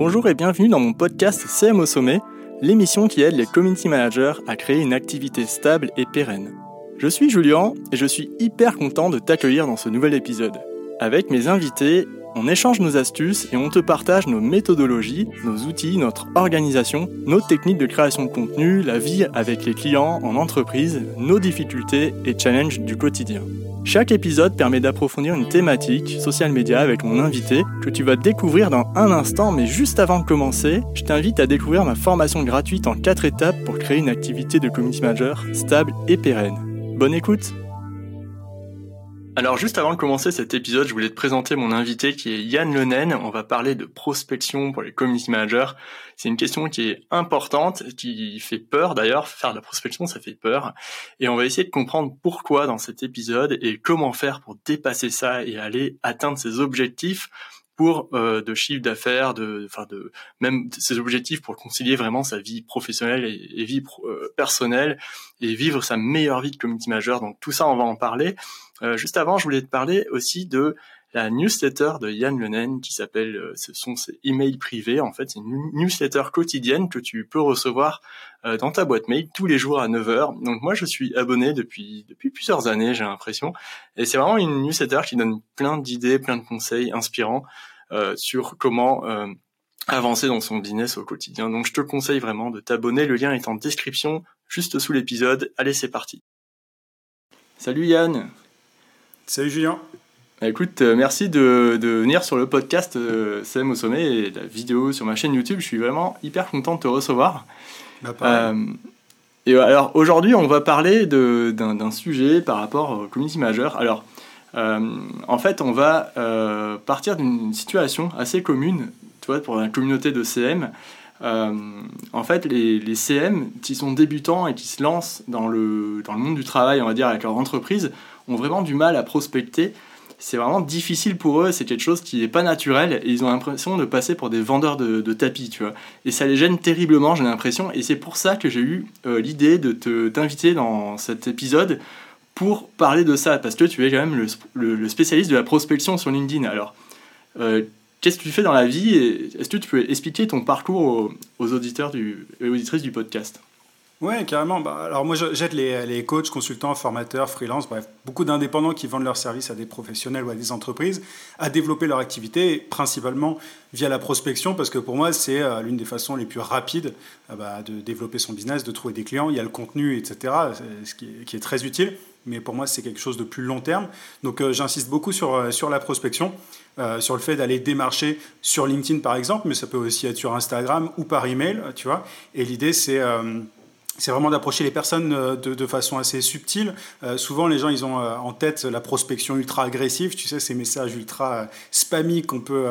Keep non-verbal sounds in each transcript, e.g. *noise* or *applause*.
Bonjour et bienvenue dans mon podcast CM au sommet, l'émission qui aide les community managers à créer une activité stable et pérenne. Je suis Julien et je suis hyper content de t'accueillir dans ce nouvel épisode. Avec mes invités, on échange nos astuces et on te partage nos méthodologies, nos outils, notre organisation, nos techniques de création de contenu, la vie avec les clients en entreprise, nos difficultés et challenges du quotidien. Chaque épisode permet d'approfondir une thématique, social media, avec mon invité, que tu vas découvrir dans un instant, mais juste avant de commencer, je t'invite à découvrir ma formation gratuite en 4 étapes pour créer une activité de community manager stable et pérenne. Bonne écoute alors juste avant de commencer cet épisode, je voulais te présenter mon invité qui est Yann Lenen. On va parler de prospection pour les community managers. C'est une question qui est importante, qui fait peur d'ailleurs. Faire de la prospection, ça fait peur. Et on va essayer de comprendre pourquoi dans cet épisode et comment faire pour dépasser ça et aller atteindre ses objectifs pour euh, de chiffre d'affaires, de, enfin de même ses objectifs pour concilier vraiment sa vie professionnelle et, vie euh, personnelle et vivre sa meilleure vie de community manager. Donc tout ça, on va en parler. Euh, juste avant, je voulais te parler aussi de la newsletter de Yann Lenen qui s'appelle, euh, ce sont ses emails privés. En fait, c'est une newsletter quotidienne que tu peux recevoir euh, dans ta boîte mail tous les jours à 9h. Donc moi, je suis abonné depuis depuis plusieurs années, j'ai l'impression. Et c'est vraiment une newsletter qui donne plein d'idées, plein de conseils inspirants sur comment avancer dans son business au quotidien. Donc je te conseille vraiment de t'abonner. Le lien est en description juste sous l'épisode. Allez, c'est parti. Salut Yann. Salut Julien. Bah, écoute, euh, merci de, venir sur le podcast euh, CM au sommet et la vidéo sur ma chaîne YouTube. Je suis vraiment hyper content de te recevoir. Bah, euh, et alors aujourd'hui, on va parler d'un sujet par rapport au community manager. Alors, en fait, on va partir d'une situation assez commune, tu vois, pour la communauté de CM. en fait, les, les, CM qui sont débutants et qui se lancent dans le, dans le monde du travail, on va dire, avec leur entreprise, ont vraiment du mal à prospecter. C'est vraiment difficile pour eux, c'est quelque chose qui n'est pas naturel et ils ont l'impression de passer pour des vendeurs de, tapis, tu vois. Et ça les gêne terriblement, j'ai l'impression. Et c'est pour ça que j'ai eu euh, l'idée de te, t'inviter dans cet épisode pour parler de ça, parce que tu es quand même le, spécialiste de la prospection sur LinkedIn. Alors, euh, qu'est-ce que tu fais dans la vie et est-ce que tu peux expliquer ton parcours aux, auditeurs du, et auditrices du podcast? Ouais, carrément. Bah, alors moi, j'aide les, coachs, consultants, formateurs, freelance, bref, beaucoup d'indépendants qui vendent leurs services à des professionnels ou à des entreprises à développer leur activité, principalement via la prospection, parce que pour moi, c'est euh, l'une des façons les plus rapides euh, bah, de développer son business, de trouver des clients. Il y a le contenu, etc., ce qui est, très utile. Mais pour moi, c'est quelque chose de plus long terme. Donc, euh, j'insiste beaucoup sur, sur la prospection, sur le fait d'aller démarcher sur LinkedIn, par exemple, mais ça peut aussi être sur Instagram ou par email, tu vois. Et l'idée, c'est c'est vraiment d'approcher les personnes euh, de, façon assez subtile. Euh, souvent, les gens, ils ont euh, en tête la prospection ultra agressive, tu sais, ces messages ultra spammy qu'on peut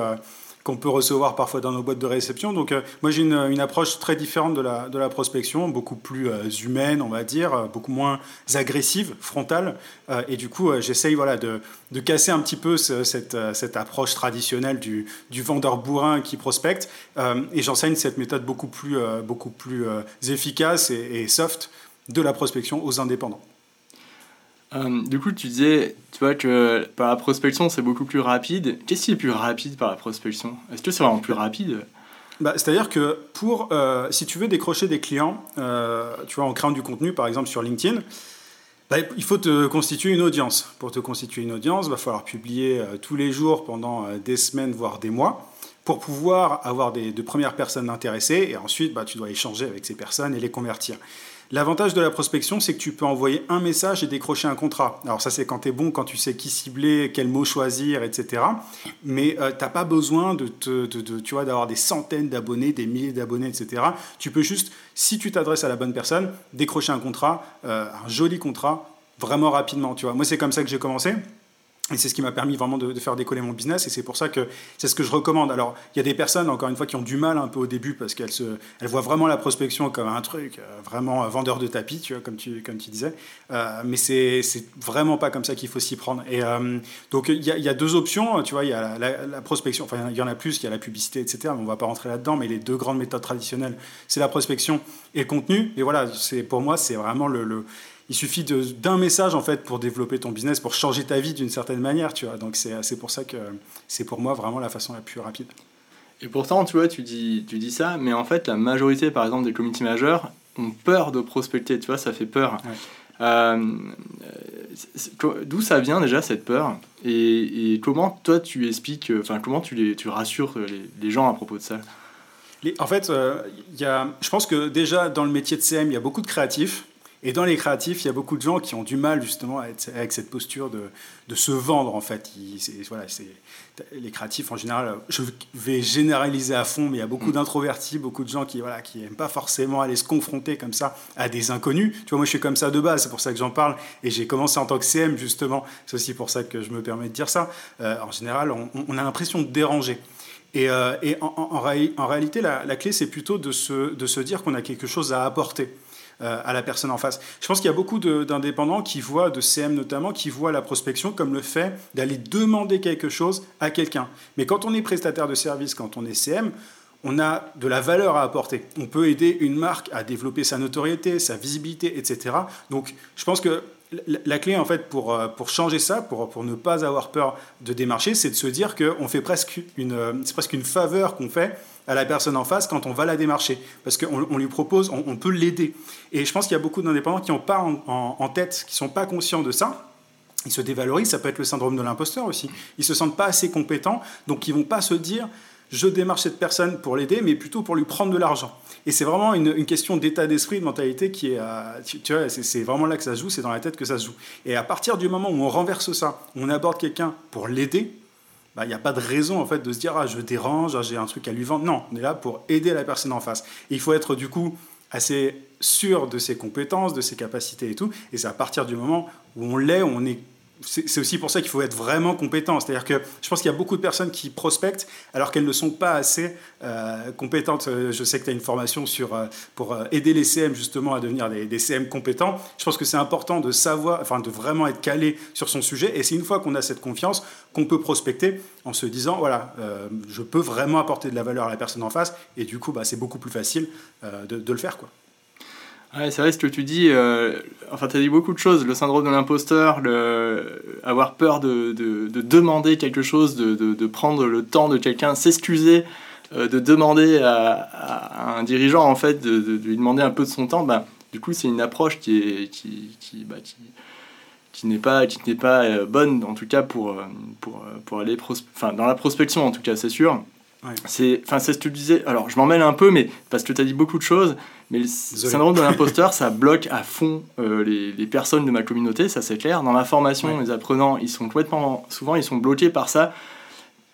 qu'on peut recevoir parfois dans nos boîtes de réception. Donc euh, moi j'ai une, approche très différente de la, de la prospection, beaucoup plus euh, humaine on va dire, euh, beaucoup moins agressive, frontale. et du coup j'essaye voilà, de, de, casser un petit peu cette, cette, approche traditionnelle du, du, vendeur bourrin qui prospecte. et j'enseigne cette méthode beaucoup plus, beaucoup plus efficace et soft de la prospection aux indépendants. Euh, du coup, tu disais, tu vois, que par la prospection, c'est beaucoup plus rapide. Qu'est-ce qui est plus rapide par la prospection? Est-ce que c'est vraiment plus rapide? Bah, C'est-à-dire que pour, euh, si tu veux décrocher des clients, euh, tu vois, en créant du contenu, par exemple sur LinkedIn, bah, il faut te constituer une audience. Pour te constituer une audience, il va falloir publier tous les jours pendant des semaines, voire des mois, pour pouvoir avoir des, de premières personnes intéressées. Et ensuite, bah, tu dois échanger avec ces personnes et les convertir. L'avantage de la prospection, c'est que tu peux envoyer un message et décrocher un contrat. Alors ça, c'est quand tu es bon, quand tu sais qui cibler, quel mot choisir, etc. Mais euh, tu n'as pas besoin de, tu vois, d'avoir des centaines d'abonnés, des milliers d'abonnés, etc. Tu peux juste, si tu t'adresses à la bonne personne, décrocher un contrat, euh, un joli contrat, vraiment rapidement. Tu vois. Moi, c'est comme ça que j'ai commencé. Et c'est ce qui m'a permis vraiment de, faire décoller mon business. Et c'est pour ça que c'est ce que je recommande. Alors, il y a des personnes, encore une fois, qui ont du mal un peu au début parce qu'elles elles voient vraiment la prospection comme un truc, euh, vraiment vendeur de tapis, tu vois, comme tu, comme tu disais. Euh, mais c'est vraiment pas comme ça qu'il faut s'y prendre. Et euh, donc, il y, a, deux options. Tu vois, il y a la, prospection, enfin, il y en a plus, il y a la publicité, etc. On va pas rentrer là-dedans, mais les deux grandes méthodes traditionnelles, c'est la prospection et le contenu. Et voilà, pour moi, c'est vraiment le, le il suffit d'un message en fait pour développer ton business, pour changer ta vie d'une certaine manière, tu vois. Donc c'est pour ça que c'est pour moi vraiment la façon la plus rapide. Et pourtant, tu vois, tu dis, tu dis ça, mais en fait, la majorité, par exemple, des community managers ont peur de prospecter, tu vois, ça fait peur. Euh, d'où ça vient déjà cette peur? Et, comment toi tu expliques, enfin comment tu, les, tu rassures les, gens à propos de ça? En fait, euh, y a, je pense que déjà dans le métier de CM, il y a beaucoup de créatifs et dans les créatifs, il y a beaucoup de gens qui ont du mal justement avec cette posture de, de se vendre en fait. voilà, les créatifs en général, je vais généraliser à fond, mais il y a beaucoup mm. d'introvertis, beaucoup de gens qui voilà, qui aiment pas forcément aller se confronter comme ça à des inconnus. Tu vois, moi je suis comme ça de base, c'est pour ça que j'en parle. Et j'ai commencé en tant que CM justement. C'est aussi pour ça que je me permets de dire ça. Euh, en général, on, a l'impression de déranger. Et, euh, et en, en, réalité, la, la clé, c'est plutôt de se, de se dire qu'on a quelque chose à apporter. Euh, à la personne en face. Je pense qu'il y a beaucoup d'indépendants qui voient, de CM notamment, qui voient la prospection comme le fait d'aller demander quelque chose à quelqu'un. Mais quand on est prestataire de service, quand on est CM, on a de la valeur à apporter. On peut aider une marque à développer sa notoriété, sa visibilité, etc. Donc je pense que la clé, en fait, pour, euh, pour changer ça, pour, pour ne pas avoir peur de démarcher, c'est de se dire qu'on fait presque une, euh, c'est presque une faveur qu'on fait à la personne en face quand on va la démarcher. Parce qu'on on lui propose, on, peut l'aider. Et je pense qu'il y a beaucoup d'indépendants qui n'ont pas en, tête, qui ne sont pas conscients de ça. Ils se dévalorisent, ça peut être le syndrome de l'imposteur aussi. Ils se sentent pas assez compétents, donc ils vont pas se dire je démarche cette personne pour l'aider, mais plutôt pour lui prendre de l'argent. Et c'est vraiment une, question d'état d'esprit, de mentalité qui est, euh, tu, vois, c'est vraiment là que ça se joue, c'est dans la tête que ça se joue. Et à partir du moment où on renverse ça, on aborde quelqu'un pour l'aider, il bah, n'y a pas de raison en fait de se dire ah je dérange, ah, j'ai un truc à lui vendre. Non, on est là pour aider la personne en face. Il faut être du coup assez sûr de ses compétences, de ses capacités et tout. Et c'est à partir du moment où on l'est, on est c'est aussi pour ça qu'il faut être vraiment compétent. C'est-à-dire que je pense qu'il y a beaucoup de personnes qui prospectent alors qu'elles ne sont pas assez euh, compétentes. Euh, je sais que tu as une formation sur, euh, pour aider les CM justement à devenir des, CM compétents. Je pense que c'est important de savoir, enfin de vraiment être calé sur son sujet. Et c'est une fois qu'on a cette confiance qu'on peut prospecter en se disant, voilà, je peux vraiment apporter de la valeur à la personne en face. Et du coup, bah, c'est beaucoup plus facile de, de le faire. quoi. Ouais, c'est vrai ce que tu dis. Euh, enfin, tu as dit beaucoup de choses. Le syndrome de l'imposteur, avoir peur de, de, de, demander quelque chose, de, prendre le temps de quelqu'un, s'excuser, euh, de demander à, un dirigeant, en fait, de, lui demander un peu de son temps. Ben, du coup, c'est une approche qui est. Qui, qui, bah, qui, qui n'est pas, qui n'est pas euh, bonne, en tout cas pour, pour, pour aller enfin, dans la prospection, en tout cas, c'est sûr. C'est, enfin, c'est ce que tu disais. Alors, je m'en mêle un peu, mais parce que tu as dit beaucoup de choses. Mais le syndrome de l'imposteur, ça bloque à fond euh, les, les, personnes de ma communauté, ça c'est clair. Dans la formation, les apprenants, ils sont complètement, souvent, ils sont bloqués par ça.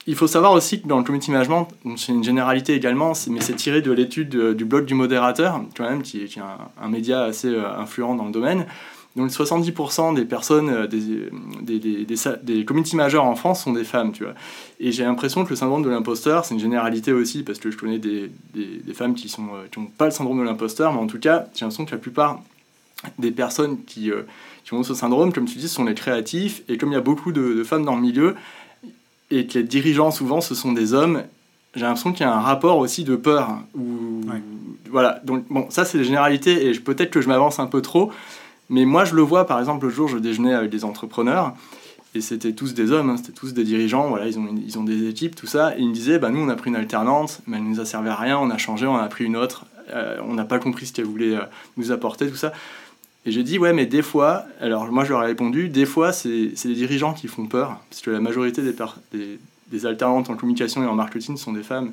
Il faut savoir aussi que dans le community management, c'est une généralité également, mais c'est tiré de l'étude euh, du blog du modérateur, quand même, qui, est un, un, média assez euh, influent dans le domaine. Donc 70% des personnes, euh, des, des, des, des, community en France sont des femmes, tu vois. Et j'ai l'impression que le syndrome de l'imposteur, c'est une généralité aussi, parce que je connais des, femmes qui n'ont qui pas le syndrome de l'imposteur, mais en tout cas, j'ai l'impression que la plupart des personnes qui, euh, qui ont ce syndrome, comme tu dis, sont les créatifs, et comme il y a beaucoup de, femmes dans le milieu, et que les dirigeants, souvent, ce sont des hommes, j'ai l'impression qu'il y a un rapport aussi de peur. Ou, Voilà, donc bon, ça c'est les généralités, et peut-être que je m'avance un peu trop, mais moi, je le vois, par exemple, le jour, je déjeunais avec des entrepreneurs, et c'était tous des hommes, hein, c'était tous des dirigeants, voilà, ils ont, ils ont des équipes, tout ça, et ils me disaient, bah, nous, on a pris une alternante, mais elle ne nous a servi à rien, on a changé, on a pris une autre, euh, on n'a pas compris ce qu'elle voulait euh, nous apporter, tout ça. Et j'ai dit, ouais, mais des fois, alors moi, je leur ai répondu, des fois, c'est les dirigeants qui font peur, parce que la majorité des, des, des alternantes en communication et en marketing sont des femmes.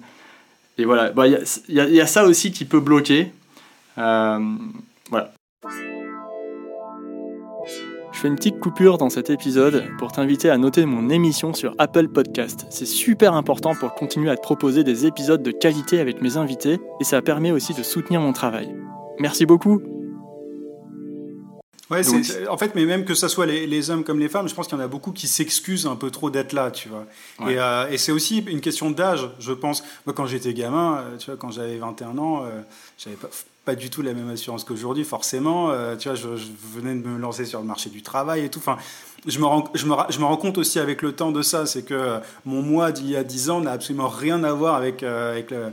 Et voilà, bah, il y, y, a ça aussi qui peut bloquer. Euh, voilà fais une petite coupure dans cet épisode pour t'inviter à noter mon émission sur Apple Podcast. C'est super important pour continuer à te proposer des épisodes de qualité avec mes invités et ça permet aussi de soutenir mon travail. Merci beaucoup. Ouais, en fait, mais même que ce soit les, hommes comme les femmes, je pense qu'il y en a beaucoup qui s'excusent un peu trop d'être là, tu vois. Et, euh, et c'est aussi une question d'âge, je pense. Moi, quand j'étais gamin, euh, tu vois, quand j'avais 21 ans, euh, j'avais pas, pas du tout la même assurance qu'aujourd'hui, forcément. Euh, tu vois, je, venais de me lancer sur le marché du travail et tout. Enfin, je me rends, je me, je me rends compte aussi avec le temps de ça, c'est que mon moi d'il y a 10 ans n'a absolument rien à voir avec, euh, avec le,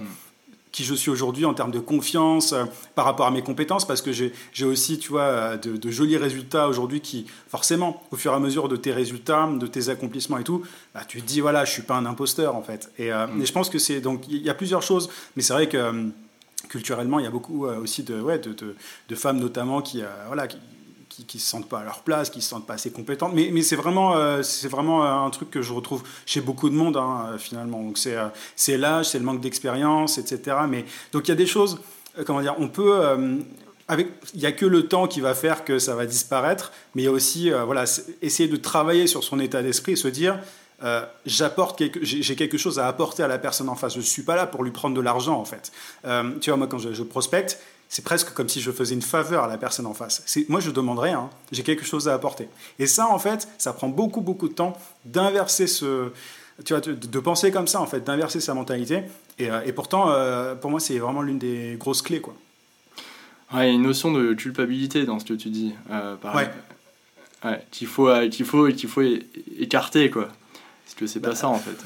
qui je suis aujourd'hui en termes de confiance euh, par rapport à mes compétences, parce que j'ai aussi, tu vois, euh, de, jolis résultats aujourd'hui qui, forcément, au fur et à mesure de tes résultats, de tes accomplissements et tout, bah, tu te dis, voilà, je suis pas un imposteur, en fait. Et, euh, mm. je pense que c'est, donc, il y a plusieurs choses, mais c'est vrai que culturellement, il y a beaucoup aussi de, ouais, de, de, femmes notamment qui, voilà, qui, qui se sentent pas à leur place, qui se sentent pas assez compétentes. Mais, mais c'est vraiment, euh, vraiment euh, un truc que je retrouve chez beaucoup de monde, hein, euh, finalement. Donc c'est, l'âge, c'est le manque d'expérience, etc. Mais, donc il y a des choses, comment dire, on peut... avec, il n'y a que le temps qui va faire que ça va disparaître, mais il y a aussi voilà, essayer de travailler sur son état d'esprit se dire j'apporte quelque, j'ai quelque chose à apporter à la personne en face. Je ne suis pas là pour lui prendre de l'argent, en fait. tu vois, moi, quand je, je prospecte, c'est presque comme si je faisais une faveur à la personne en face. Moi, je demande rien, hein. j'ai quelque chose à apporter. Et ça, en fait, ça prend beaucoup, beaucoup de temps d'inverser ce... Tu vois, de, penser comme ça, en fait, d'inverser sa mentalité. Et, euh, pourtant, euh, pour moi, c'est vraiment l'une des grosses clés, quoi. Ouais, il y a une notion de culpabilité dans ce que tu dis. Euh, ouais. ouais qu'il faut, qu'il faut, qu'il faut écarter, quoi. Parce que c'est pas bah, ça, en fait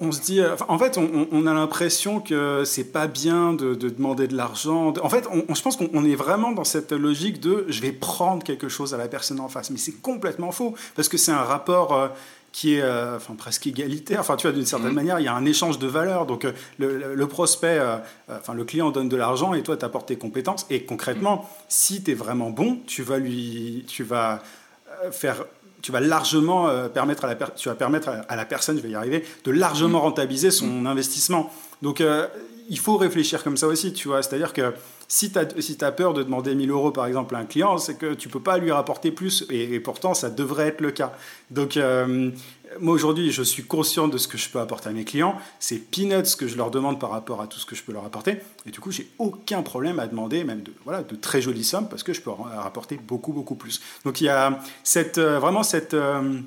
on, se dit, euh, en fait, on, a l'impression que c'est pas bien de, demander de l'argent. En fait, je pense qu'on est vraiment dans cette logique de je vais prendre quelque chose à la personne en face. Mais c'est complètement faux, parce que c'est un rapport euh, qui est euh, enfin, presque égalitaire. Enfin, tu vois, d'une certaine mmh. manière, il y a un échange de valeurs. Donc, le, prospect, enfin, le client donne de l'argent et toi, tu apportes tes compétences. Et concrètement, mmh. si tu es vraiment bon, tu vas lui, tu vas faire tu vas largement euh, permettre à la, la personne, je vais y arriver, de largement rentabiliser son investissement. Donc, euh, il faut réfléchir comme ça aussi, tu vois. C'est-à-dire que si tu as, si as peur de demander 1000 euros, par exemple, à un client, c'est que tu peux pas lui rapporter plus. Et, pourtant, ça devrait être le cas. Donc, euh, moi aujourd'hui, je suis conscient de ce que je peux apporter à mes clients. C'est peanuts que je leur demande par rapport à tout ce que je peux leur apporter. Et du coup, j'ai aucun problème à demander même de, voilà, de très jolies sommes parce que je peux rapporter beaucoup, beaucoup plus. Donc il y a cette, euh, vraiment cette, euh,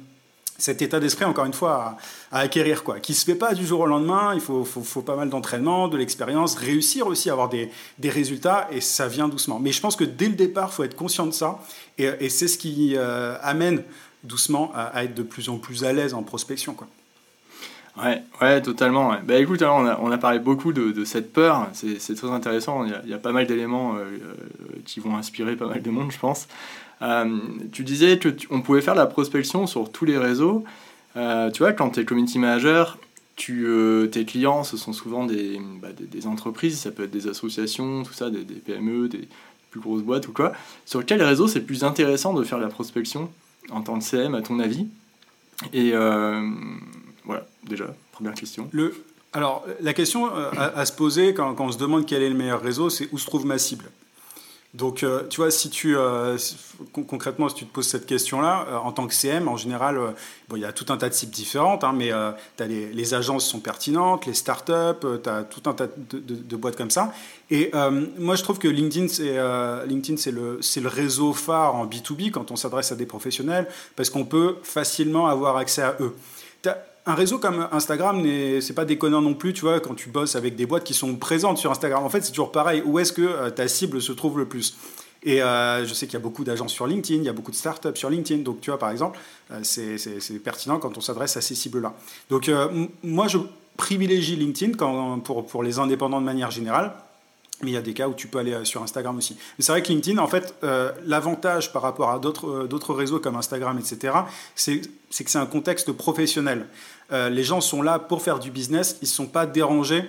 cet état d'esprit, encore une fois, à, acquérir, quoi, qui se fait pas du jour au lendemain. Il faut, faut, pas mal d'entraînement, de l'expérience, réussir aussi à avoir des, des, résultats, et ça vient doucement. Mais je pense que dès le départ, faut être conscient de ça, et, c'est ce qui euh, amène doucement à, être de plus en plus à l'aise en prospection. Quoi. Ouais, ouais, totalement. Bah écoute, alors on, a, parlé beaucoup de, cette peur, c'est très intéressant, il y a, il y a pas mal d'éléments euh, euh, qui vont inspirer pas mal de monde, je pense. Euh, tu disais qu'on pouvait faire la prospection sur tous les réseaux. tu vois, quand tu es community manager, tu, tes clients, ce sont souvent des, bah, des, entreprises, ça peut être des associations, tout ça, des, PME, des plus grosses boîtes ou quoi. Sur quel réseau c'est plus intéressant de faire la prospection en tant que CM, à ton avis? Et euh, voilà, déjà, première question. Alors, la question euh, à, se poser quand, on se demande quel est le meilleur réseau, c'est où se trouve ma cible donc, euh, tu vois, si tu, euh, concrètement, si tu te poses cette question-là, euh, en tant que CM, en général, bon, il y a tout un tas de cibles différentes, hein, mais as les, agences sont pertinentes, les startups, tu as tout un tas de, boîtes comme ça. Et moi, je trouve que LinkedIn, c'est LinkedIn, le, le réseau phare en B2B quand on s'adresse à des professionnels, parce qu'on peut facilement avoir accès à eux un réseau comme Instagram, c'est pas déconnant non plus, tu vois, quand tu bosses avec des boîtes qui sont présentes sur Instagram. En fait, c'est toujours pareil. Où est-ce que euh, ta cible se trouve le plus? Et euh, je sais qu'il y a beaucoup d'agences sur LinkedIn, il y a beaucoup de startups sur LinkedIn. Donc, tu vois, par exemple, euh, c'est pertinent quand on s'adresse à ces cibles-là. Donc, moi, je privilégie LinkedIn pour les indépendants de manière générale. Mais il y a des cas où tu peux aller sur Instagram aussi. Mais c'est vrai que LinkedIn, en fait, l'avantage par rapport à d'autres réseaux comme Instagram, etc., c'est que c'est un contexte professionnel. Euh, les gens sont là pour faire du business, ils ne sont pas dérangés.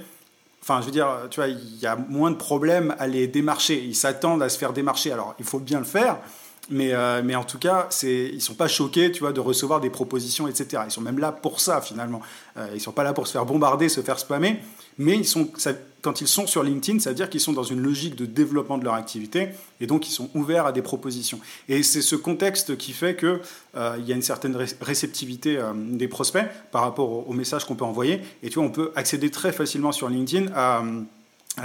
Enfin, je veux dire, tu vois, il y a moins de problèmes à les démarcher. Ils s'attendent à se faire démarcher. Alors, il faut bien le faire, mais, euh, mais en tout cas, ils ne sont pas choqués, tu vois, de recevoir des propositions, etc. Ils sont même là pour ça, finalement. Euh, ils ne sont pas là pour se faire bombarder, se faire spammer, mais ils quand ils sont sur LinkedIn, ça veut dire qu'ils sont dans une logique de développement de leur activité et donc ils sont ouverts à des propositions. Et c'est ce contexte qui fait qu'il euh, y a une certaine réceptivité euh, des prospects par rapport aux, messages qu'on peut envoyer. Et tu vois, on peut accéder très facilement sur LinkedIn à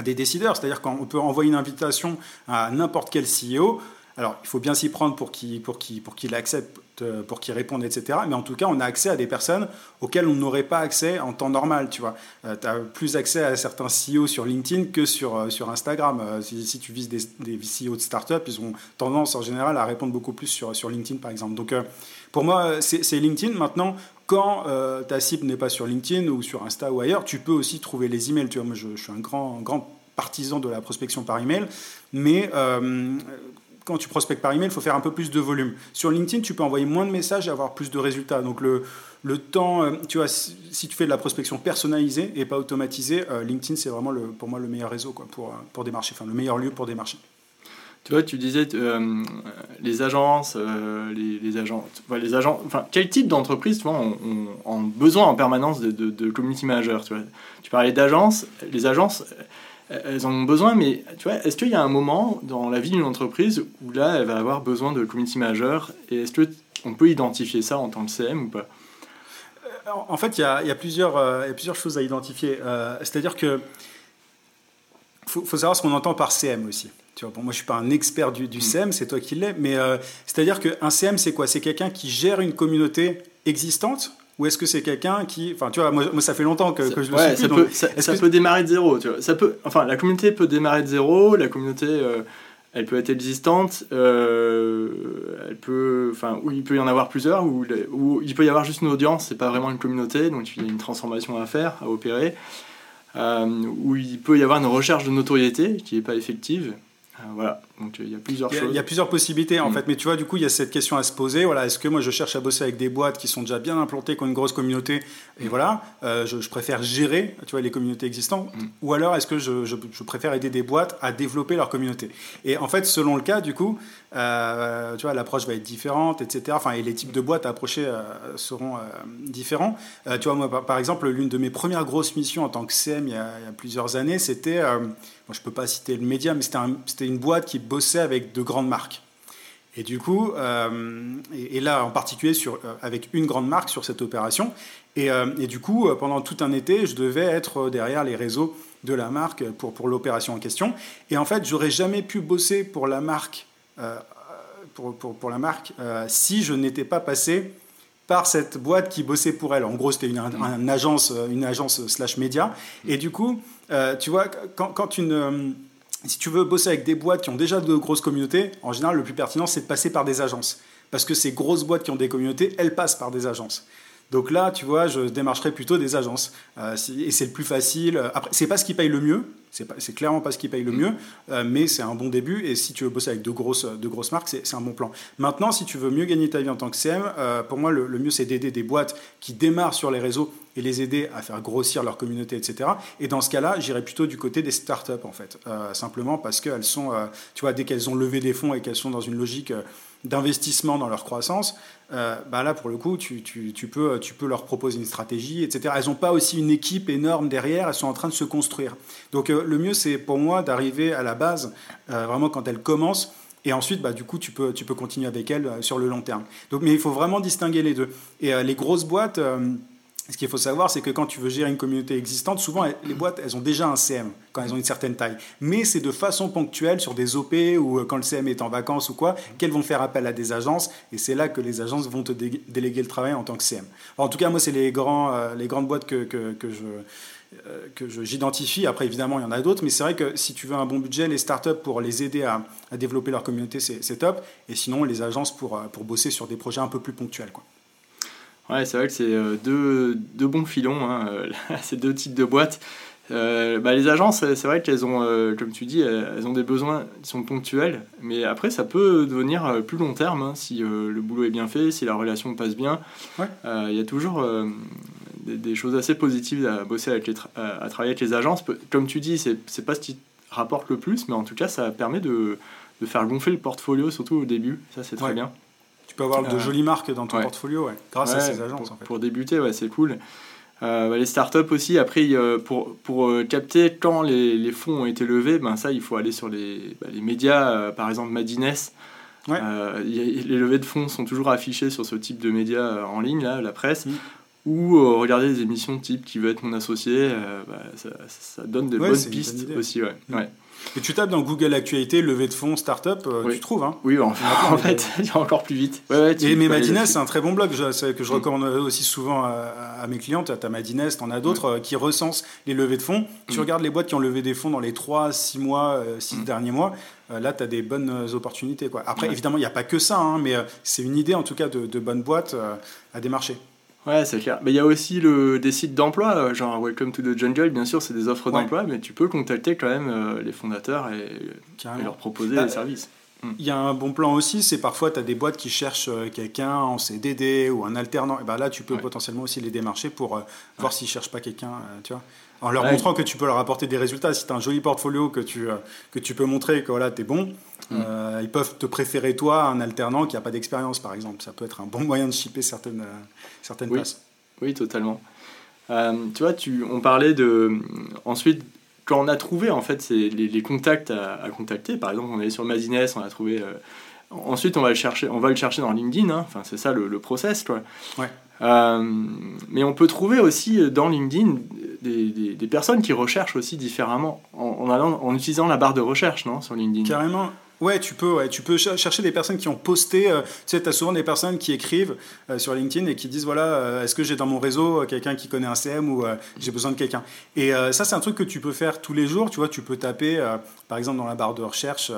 des décideurs, c'est-à-dire qu'on peut envoyer une invitation à n'importe quel CEO. Alors, il faut bien s'y prendre pour qu'il pour pour qu'il accepte euh, pour qu'ils répondent, etc. Mais en tout cas, on a accès à des personnes auxquelles on n'aurait pas accès en temps normal, tu vois. Euh, as plus accès à certains CEO sur LinkedIn que sur, euh, sur Instagram. si, tu vises des, des, CEO de start-up, ils ont tendance en général à répondre beaucoup plus sur, sur LinkedIn, par exemple. Donc, pour moi, c'est LinkedIn. Maintenant, quand ta cible n'est pas sur LinkedIn ou sur Insta ou ailleurs, tu peux aussi trouver les emails. Tu vois, moi, je, je suis un grand, grand partisan de la prospection par email, mais quand tu prospectes par email, il faut faire un peu plus de volume. Sur LinkedIn, tu peux envoyer moins de messages et avoir plus de résultats. Donc le, le temps, euh, tu vois, si, tu fais de la prospection personnalisée et pas automatisée, euh, LinkedIn, c'est vraiment le, pour moi le meilleur réseau quoi, pour, euh, pour démarcher, enfin le meilleur lieu pour démarcher. Tu vois, tu disais les agences, les, les, agents, les agents, enfin, quel type d'entreprise, tu ont, besoin en permanence de community manager, tu vois? Tu parlais d'agences, les agences, elles en ont besoin, mais tu vois, est-ce qu'il y a un moment dans la vie d'une entreprise où là, elle va avoir besoin de community manager Et est-ce qu'on peut identifier ça en tant que CM ou pas? Euh, En fait, il y a, plusieurs, euh, plusieurs choses à identifier. Euh, c'est-à-dire que faut, faut savoir ce qu'on entend par CM aussi. Tu vois, bon, moi, je suis pas un expert du, du CM, c'est toi qui l'es, mais c'est-à-dire qu'un CM, c'est quoi? C'est quelqu'un qui gère une communauté existante ou est-ce que c'est quelqu'un qui. Enfin, tu vois, moi, ça fait longtemps que, je le ouais, Ça, peut, ça, peut démarrer de zéro. Tu vois. Ça peut, enfin, la communauté peut démarrer de zéro. La communauté, euh, elle peut être existante. Euh, elle peut, enfin, ou il peut y en avoir plusieurs. Ou, ou il peut y avoir juste une audience. C'est pas vraiment une communauté. Donc, il y a une transformation à faire, à opérer. Euh, ou il peut y avoir une recherche de notoriété qui n'est pas effective. Euh, voilà, donc il y a plusieurs choses. Il y a plusieurs possibilités en mm. fait, mais tu vois, du coup, il y a cette question à se poser. Voilà, est-ce que moi je cherche à bosser avec des boîtes qui sont déjà bien implantées, qui ont une grosse communauté, et mm. voilà, euh, je, préfère gérer, tu vois, les communautés existantes, mm. ou alors est-ce que je, je, préfère aider des boîtes à développer leur communauté? Et en fait, selon le cas, du coup, euh, tu vois, l'approche va être différente, etc. Enfin, et les types de boîtes à approcher seront différents. tu vois, moi, par, exemple, l'une de mes premières grosses missions en tant que CM il y a, plusieurs années, c'était je ne peux pas citer le média, mais c'était une boîte qui bossait avec de grandes marques. Et du coup, euh, et, là en particulier sur, euh, avec une grande marque sur cette opération. Et, euh, et, du coup, pendant tout un été, je devais être derrière les réseaux de la marque pour, pour l'opération en question. Et en fait, j'aurais jamais pu bosser pour la marque, pour, pour, pour, la marque si je n'étais pas passé par cette boîte qui bossait pour elle. En gros, c'était une, une, agence, une agence slash média. Et du coup, euh, tu vois, quand, une, euh, si tu veux bosser avec des boîtes qui ont déjà de grosses communautés, en général, le plus pertinent, c'est de passer par des agences. Parce que ces grosses boîtes qui ont des communautés, elles passent par des agences. Donc là, tu vois, je démarcherai plutôt des agences. Euh, et c'est le plus facile. Après, c'est pas ce qui paye le mieux. C'est clairement pas ce qui paye le mm. mieux, euh, mais c'est un bon début. Et si tu veux bosser avec de grosses, de grosses marques, c'est un bon plan. Maintenant, si tu veux mieux gagner ta vie en tant que CM, euh, pour moi, le, mieux, c'est d'aider des boîtes qui démarrent sur les réseaux et les aider à faire grossir leur communauté, etc. Et dans ce cas-là, j'irai plutôt du côté des startups, en fait. simplement parce qu'elles sont, tu vois, dès qu'elles ont levé des fonds et qu'elles sont dans une logique d'investissement dans leur croissance, euh, bah là, pour le coup, tu, tu, peux, tu peux leur proposer une stratégie, etc. Elles n'ont pas aussi une équipe énorme derrière, elles sont en train de se construire. Donc euh, le mieux, c'est pour moi d'arriver à la base, euh, vraiment quand elles commencent, et ensuite, bah, du coup, tu peux, tu peux continuer avec elles sur le long terme. Donc, mais il faut vraiment distinguer les deux. Et les grosses boîtes ce qu'il faut savoir, c'est que quand tu veux gérer une communauté existante, souvent les boîtes, elles ont déjà un CM quand elles ont une certaine taille. Mais c'est de façon ponctuelle sur des OP ou euh, quand le CM est en vacances ou quoi, qu'elles vont faire appel à des agences. Et c'est là que les agences vont te déléguer le travail en tant que CM. en tout cas, moi, c'est les, euh, grandes boîtes que, que, je euh, que j'identifie. Après, évidemment, il y en a d'autres, mais c'est vrai que si tu veux un bon budget, les startups pour les aider à, à développer leur communauté, c'est top. Et sinon, les agences pour, pour bosser sur des projets un peu plus ponctuels. Quoi. Ouais, c'est vrai que c'est euh, deux, deux, bons filons, hein, euh, *laughs* ces deux types de boîtes. Euh, bah, les agences, c'est vrai qu'elles ont, comme tu dis, elles ont des besoins qui sont ponctuels, mais après, ça peut devenir plus long terme hein, si le boulot est bien fait, si la relation passe bien. Il y a toujours des, choses assez positives à bosser avec les à travailler avec les agences. Comme tu dis, c'est pas ce qui rapporte le plus, mais en tout cas, ça permet de, de faire gonfler le portfolio, surtout au début. Ça, c'est très bien. Tu peux avoir de jolies marques dans ton portfolio, grâce à ces agences. Pour, en fait. pour débuter, ouais, c'est cool. Euh, bah, les startups aussi, après, pour, pour euh, capter quand les, les, fonds ont été levés, ben, ça, il faut aller sur les, bah, les médias, euh, par exemple Madines. les levées de fonds sont toujours affichées sur ce type de médias en ligne, là, la presse. Mm. Ou regarder des émissions type Qui veut être mon associé, bah, ça, ça, donne de bonnes pistes aussi. Ouais. Mm. Et tu tapes dans Google Actualité, levée de fonds, start-up, euh, tu trouves. Hein oui, en, fait, *laughs* il y a encore plus vite. et mais Madines, c'est un très bon blog que je mm. recommande aussi souvent à, mes clients. Tu as Madines, tu en as d'autres euh, qui recensent les levées de fonds. Tu mm. regardes les boîtes qui ont levé des fonds dans les 3, 6 mois, 6 euh, mm. derniers mois. là, tu as des bonnes opportunités. Quoi. Après, évidemment, il n'y a pas que ça, hein, mais c'est une idée en tout cas de, de bonne boîte à démarcher. Ouais, c'est clair. Mais il y a aussi le, des sites d'emploi, euh, genre Welcome to the Jungle, bien sûr, c'est des offres d'emploi, mais tu peux contacter quand même euh, les fondateurs et, leur proposer bah, des services. Hmm. Il y a un bon plan aussi, c'est parfois tu as des boîtes qui cherchent euh, quelqu'un en CDD ou un alternant. Et ben là, tu peux potentiellement aussi les démarcher pour voir s'ils ne cherchent pas quelqu'un, tu vois. En leur montrant que tu peux leur apporter des résultats. Si tu as un joli portfolio que tu, que tu peux montrer que voilà, tu es bon, hmm. ils peuvent te préférer toi un alternant qui n'a pas d'expérience, par exemple. Ça peut être un bon moyen de shipper certaines, certaines oui. places. Oui, totalement. Euh, tu vois, tu, on parlait de. Ensuite, quand on a trouvé en fait les, les, contacts à, contacter, par exemple, on est sur Mazines, on a trouvé. Euh, ensuite, on va le chercher, on va le chercher dans LinkedIn. Hein. Enfin, c'est ça le, le, process, quoi. Ouais. Euh, mais on peut trouver aussi dans LinkedIn des, des, des personnes qui recherchent aussi différemment en, allant, en utilisant la barre de recherche, non, sur LinkedIn. Carrément. Ouais, tu peux, ouais, tu peux chercher des personnes qui ont posté. Euh, tu sais, tu as souvent des personnes qui écrivent euh, sur LinkedIn et qui disent voilà, euh, est-ce que j'ai dans mon réseau quelqu'un qui connaît un CM ou j'ai besoin de quelqu'un? Et ça, c'est un truc que tu peux faire tous les jours. Tu vois, tu peux taper, par exemple, dans la barre de recherche,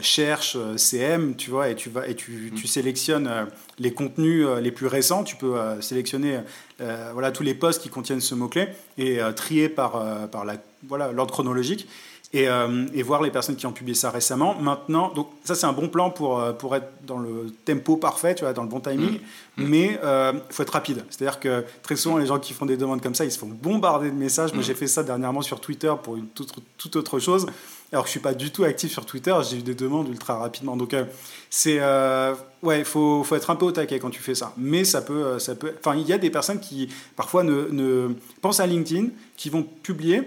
cherche CM, tu vois, et tu, vas, et tu, tu sélectionnes les contenus les plus récents. Tu peux sélectionner voilà, tous les posts qui contiennent ce mot-clé et trier par, par la, voilà, l'ordre chronologique. Euh, et, voir les personnes qui ont publié ça récemment. Maintenant, donc ça c'est un bon plan pour, euh, pour être dans le tempo parfait, tu vois, dans le bon timing, mmh. mais il euh, faut être rapide. C'est-à-dire que très souvent les gens qui font des demandes comme ça, ils se font bombarder de messages. Moi mmh. j'ai fait ça dernièrement sur Twitter pour une toute, autre chose. Alors que je suis pas du tout actif sur Twitter, j'ai eu des demandes ultra rapidement. Donc c'est ouais, il faut, faut, être un peu au taquet quand tu fais ça. Mais ça peut, ça peut. Enfin, il y a des personnes qui parfois ne, ne pensent à LinkedIn, qui vont publier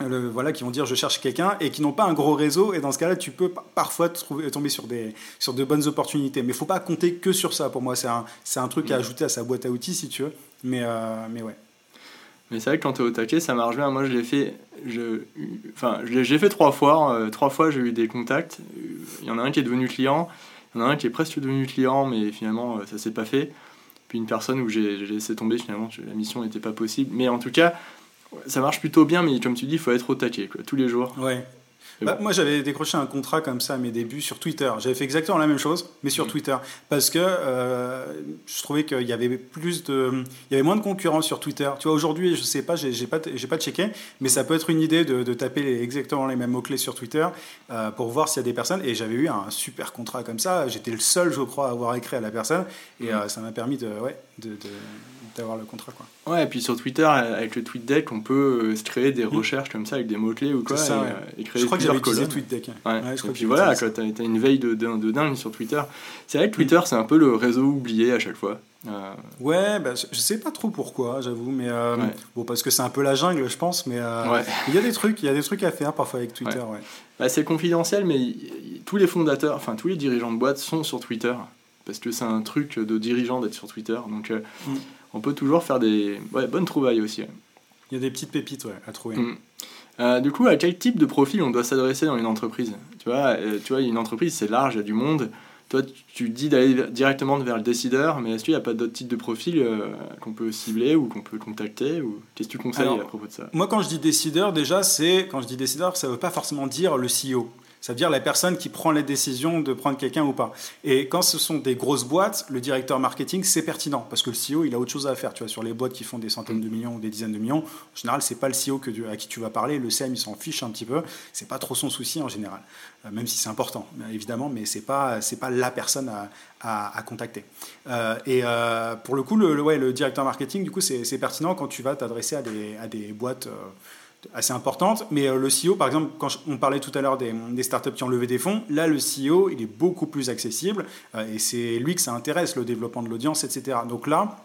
voilà, qui vont dire je cherche quelqu'un et qui n'ont pas un gros réseau. Et dans ce cas-là, tu peux parfois trouver, tomber sur, des, sur de bonnes opportunités. Mais il ne faut pas compter que sur ça. Pour moi, c'est un, un, truc à mm. ajouter à sa boîte à outils, si tu veux. Mais, euh, mais ouais. Mais c'est vrai que quand tu es au taquet, ça marche bien. Moi, je l'ai fait, je, enfin, j'ai fait trois fois. Euh, trois fois, j'ai eu des contacts. Il y en a un qui est devenu client. Il y en a un qui est presque devenu client, mais finalement, euh, ça s'est pas fait. Puis une personne où j'ai laissé tomber, finalement, la mission n'était pas possible. Mais en tout cas, ça marche plutôt bien, mais comme tu dis, il faut être au taquet, quoi, tous les jours. Ouais. Bah, moi, j'avais décroché un contrat comme ça à mes débuts sur Twitter. J'avais fait exactement la même chose, mais sur mm. Twitter, parce que euh, je trouvais qu'il y avait plus de, il y avait moins de concurrence sur Twitter. Tu vois, aujourd'hui, je sais pas, j'ai pas, j'ai pas checké, mais ça peut être une idée de, taper exactement les mêmes mots clés sur Twitter euh, pour voir s'il y a des personnes. Et j'avais eu un super contrat comme ça. J'étais le seul, je crois, à avoir écrit à la personne, et mm. euh, ça m'a permis de, ouais, de d'avoir le contrat. Quoi. Ouais, et puis sur Twitter, avec le TweetDeck, on peut euh, se créer des mm. recherches comme ça avec des mots-clés ou quoi. Ça, euh, et, créer je crois que j'avais utilisé TweetDeck. Ouais. et puis voilà, quand tu as, une veille de, de, dingue sur Twitter. C'est vrai que Twitter, c'est un peu le réseau oublié à chaque fois. Euh... Ouais, bah, je sais pas trop pourquoi, j'avoue, mais euh, bon, parce que c'est un peu la jungle, je pense, mais il y a des trucs, il y a des trucs à faire parfois avec Twitter. Ouais. Bah, c'est confidentiel, mais tous les fondateurs, enfin tous les dirigeants de boîte sont sur Twitter parce que c'est un truc de dirigeant d'être sur Twitter. Donc, mm on peut toujours faire des bonnes trouvailles aussi. Il y a des petites pépites à trouver. Mm. Euh, du coup, à quel type de profil on doit s'adresser dans une entreprise? Tu vois, euh, tu vois, une entreprise, c'est large, il y a du monde. Toi, tu dis d'aller directement vers le décideur, mais est-ce qu'il n'y a pas d'autres types de profils euh, qu'on peut cibler ou qu'on peut contacter ou Qu'est-ce que tu conseilles à propos de ça? Moi, quand je dis décideur, déjà, c'est quand je dis décideur, ça ne veut pas forcément dire le CEO. Ça veut dire la personne qui prend la décision de prendre quelqu'un ou pas. Et quand ce sont des grosses boîtes, le directeur marketing, c'est pertinent parce que le CEO, il a autre chose à faire. Tu vois, sur les boîtes qui font des centaines de millions ou des dizaines de millions, en général, c'est pas le CEO que, à qui tu vas parler. Le CM, il s'en fiche un petit peu. C'est pas trop son souci en général, euh, même si c'est important, évidemment, mais c'est pas c'est pas la personne à, à, contacter. Euh, et euh, pour le coup, le, ouais, le directeur marketing, du coup, c'est pertinent quand tu vas t'adresser à des, à des boîtes assez importante. Mais euh, le CEO, par exemple, quand on parlait tout à l'heure des, startups qui ont levé des fonds, là, le CEO, il est beaucoup plus accessible euh, et c'est lui que ça intéresse, le développement de l'audience, etc. Donc là,